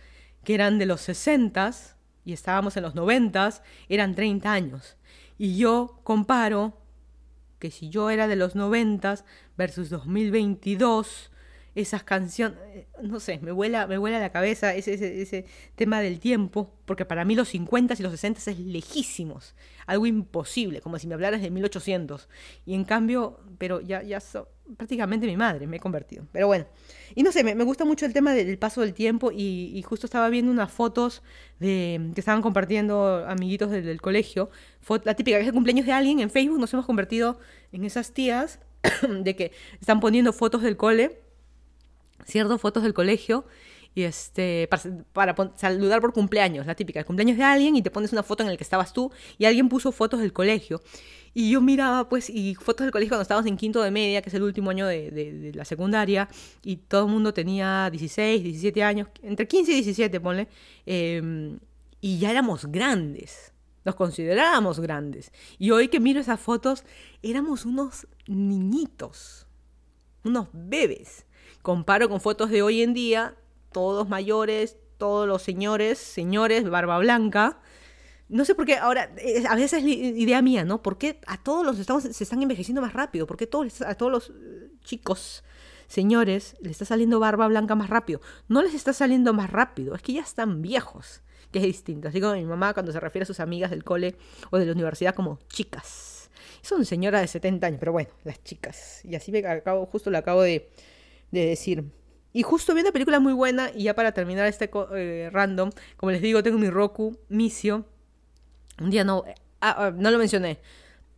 que eran de los 60s y estábamos en los 90s, eran 30 años. Y yo comparo que si yo era de los 90s versus 2022, esas canciones, eh, no sé, me vuela, me vuela la cabeza ese, ese, tema del tiempo, porque para mí los 50 y los 60 es lejísimos, algo imposible, como si me hablaras de 1800. Y en cambio, pero ya, ya prácticamente mi madre me he convertido. Pero bueno, y no sé, me, gusta mucho el tema del paso del tiempo y, justo estaba viendo unas fotos de, que estaban compartiendo amiguitos del, colegio, la típica que es el cumpleaños de alguien, en Facebook nos hemos convertido en esas tías de que están poniendo fotos del cole cierto fotos del colegio y este para, saludar por cumpleaños, la típica, el cumpleaños de alguien y te pones una foto en la que estabas tú y alguien puso fotos del colegio. Y yo miraba pues y fotos del colegio cuando estábamos en quinto de media, que es el último año de, la secundaria, y todo el mundo tenía 16, 17 años, entre 15 y 17, ponle, em, y ya éramos grandes. Nos considerábamos grandes. Y hoy que miro esas fotos, éramos unos niñitos, unos bebés comparo con fotos de hoy en día, todos mayores, todos los señores, señores, barba blanca. No sé por qué, ahora, eh, a veces es idea mía, ¿no? ¿Por qué a todos los estamos, se están envejeciendo más rápido? ¿Por qué todos, a todos los eh, chicos, señores, les está saliendo barba blanca más rápido? No les está saliendo más rápido, es que ya están viejos, que es distinto. Así como mi mamá cuando se refiere a sus amigas del cole o de la universidad como chicas. Son señoras de 70 años, pero bueno, las chicas. Y así me acabo, justo lo acabo de, de decir. Y justo vi una película muy buena, y ya para terminar este eh, random, como les digo, tengo mi Roku Misio. Un día no, ah, ah, no lo mencioné,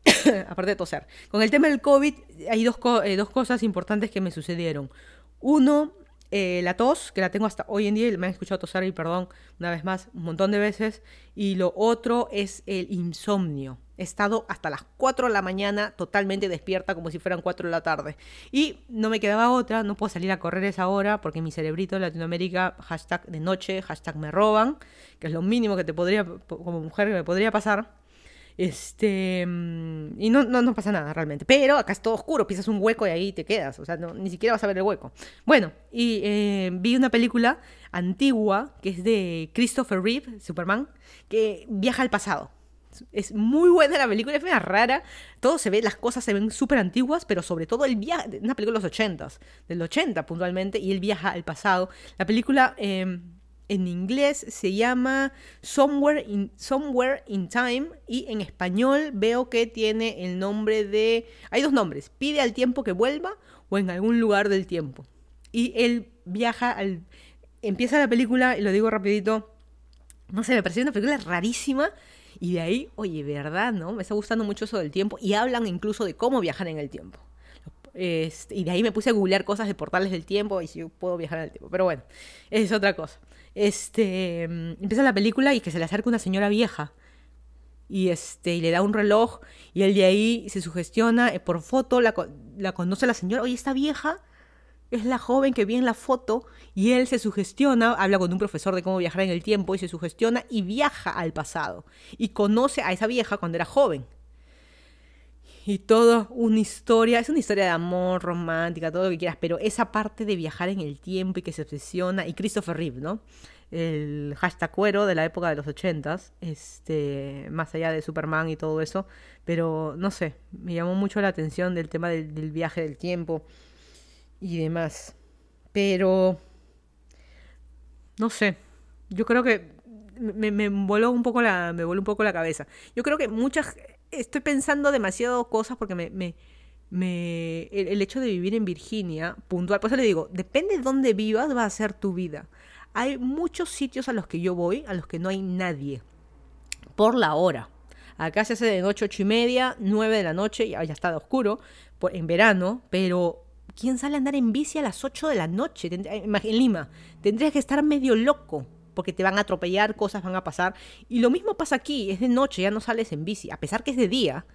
aparte de toser. Con el tema del COVID, hay dos, eh, dos cosas importantes que me sucedieron. Uno, eh, la tos, que la tengo hasta hoy en día, me han escuchado toser y perdón una vez más, un montón de veces. Y lo otro es el insomnio. He estado hasta las 4 de la mañana totalmente despierta como si fueran 4 de la tarde. Y no me quedaba otra, no puedo salir a correr esa hora porque mi cerebrito de Latinoamérica, hashtag de noche, hashtag me roban, que es lo mínimo que te podría, como mujer, que me podría pasar. Este. Mm, y no, no, pasa nada realmente. Pero acá es todo oscuro, pisas un hueco y ahí te quedas. O sea, ni siquiera vas a ver el hueco. Bueno, y eh, vi una película antigua que es de Christopher Reeve, Superman, que viaja al pasado. Es muy buena la película, es muy rara. Todo se ve, las cosas se ven súper antiguas, pero sobre todo el viaje. Una película de los 80 del 80 puntualmente, y él viaja al pasado. La película. Em, en inglés se llama Somewhere in, Somewhere in Time y en español veo que tiene el nombre de... Hay dos nombres, pide al tiempo que vuelva o en algún lugar del tiempo. Y él viaja al... Empieza la película, y lo digo rapidito, no sé, me pareció una película rarísima. Y de ahí, oye, ¿verdad? ¿No? Me está gustando mucho eso del tiempo. Y hablan incluso de cómo viajar en el tiempo. Este, y de ahí me puse a googlear cosas de portales del tiempo y si yo puedo viajar en el tiempo. Pero bueno, es otra cosa este, mm, empieza la película y que se le acerca una señora vieja. Y, este, y le da un reloj y él de ahí se sugestiona, eh, por foto la, conoce la señora, oye, esta vieja es la joven que vi en la foto y él se sugestiona, habla con un profesor de cómo viajar en el tiempo y se sugestiona y viaja al pasado y conoce a esa vieja cuando era joven y todo una historia, es una historia de amor romántica, todo lo que quieras, pero esa parte de viajar en el tiempo y que se obsesiona, y Christopher Reeve, ¿no? El hashtag cuero de la época de los ochentas, este, más allá de Superman y todo eso, pero no sé, me llamó mucho la atención del tema del, viaje del tiempo y demás. Pero, no sé, yo creo que me, me, voló un poco la, me voló un poco la cabeza. Yo creo que muchas estoy pensando demasiado cosas porque me, me, me el, hecho de vivir en Virginia, puntual, por eso le digo, depende de dónde vivas, va a ser tu vida. Hay muchos sitios a los que yo voy, a los que no hay nadie, por la hora. Acá se hace de noche ocho y media, nueve de la noche, ya, ya está oscuro, en verano, pero ¿quién sale a andar en bici a las 8 de la noche? En Lima, tendrías que estar medio loco porque te van a atropellar, cosas van a pasar. Y lo mismo pasa aquí, es de noche, ya no sales en bici, a pesar que es de día,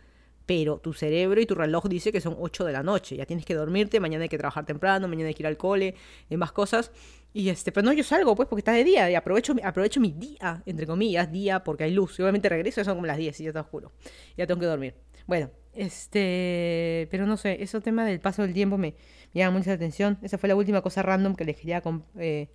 pero tu cerebro y tu reloj dice que son 8 de la noche, ya tienes que dormirte, mañana hay que trabajar temprano, mañana hay que ir al cole, y más cosas. Y este, pero no, yo salgo pues porque está de día y aprovecho, aprovecho mi día, entre comillas, día porque hay luz. Y obviamente regreso, son como las 10 y ya te juro. Ya tengo que dormir. Bueno, este, pero no sé, ese tema del paso del tiempo me, me llama mucha atención. Esa fue la última cosa random que les quería eh,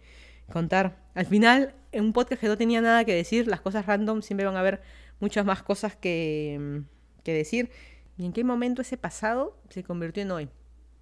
contar. Al final, en un podcast que no tenía nada que decir, las cosas random siempre van a haber muchas más cosas que, que decir. ¿Y en qué momento ese pasado se convirtió en hoy?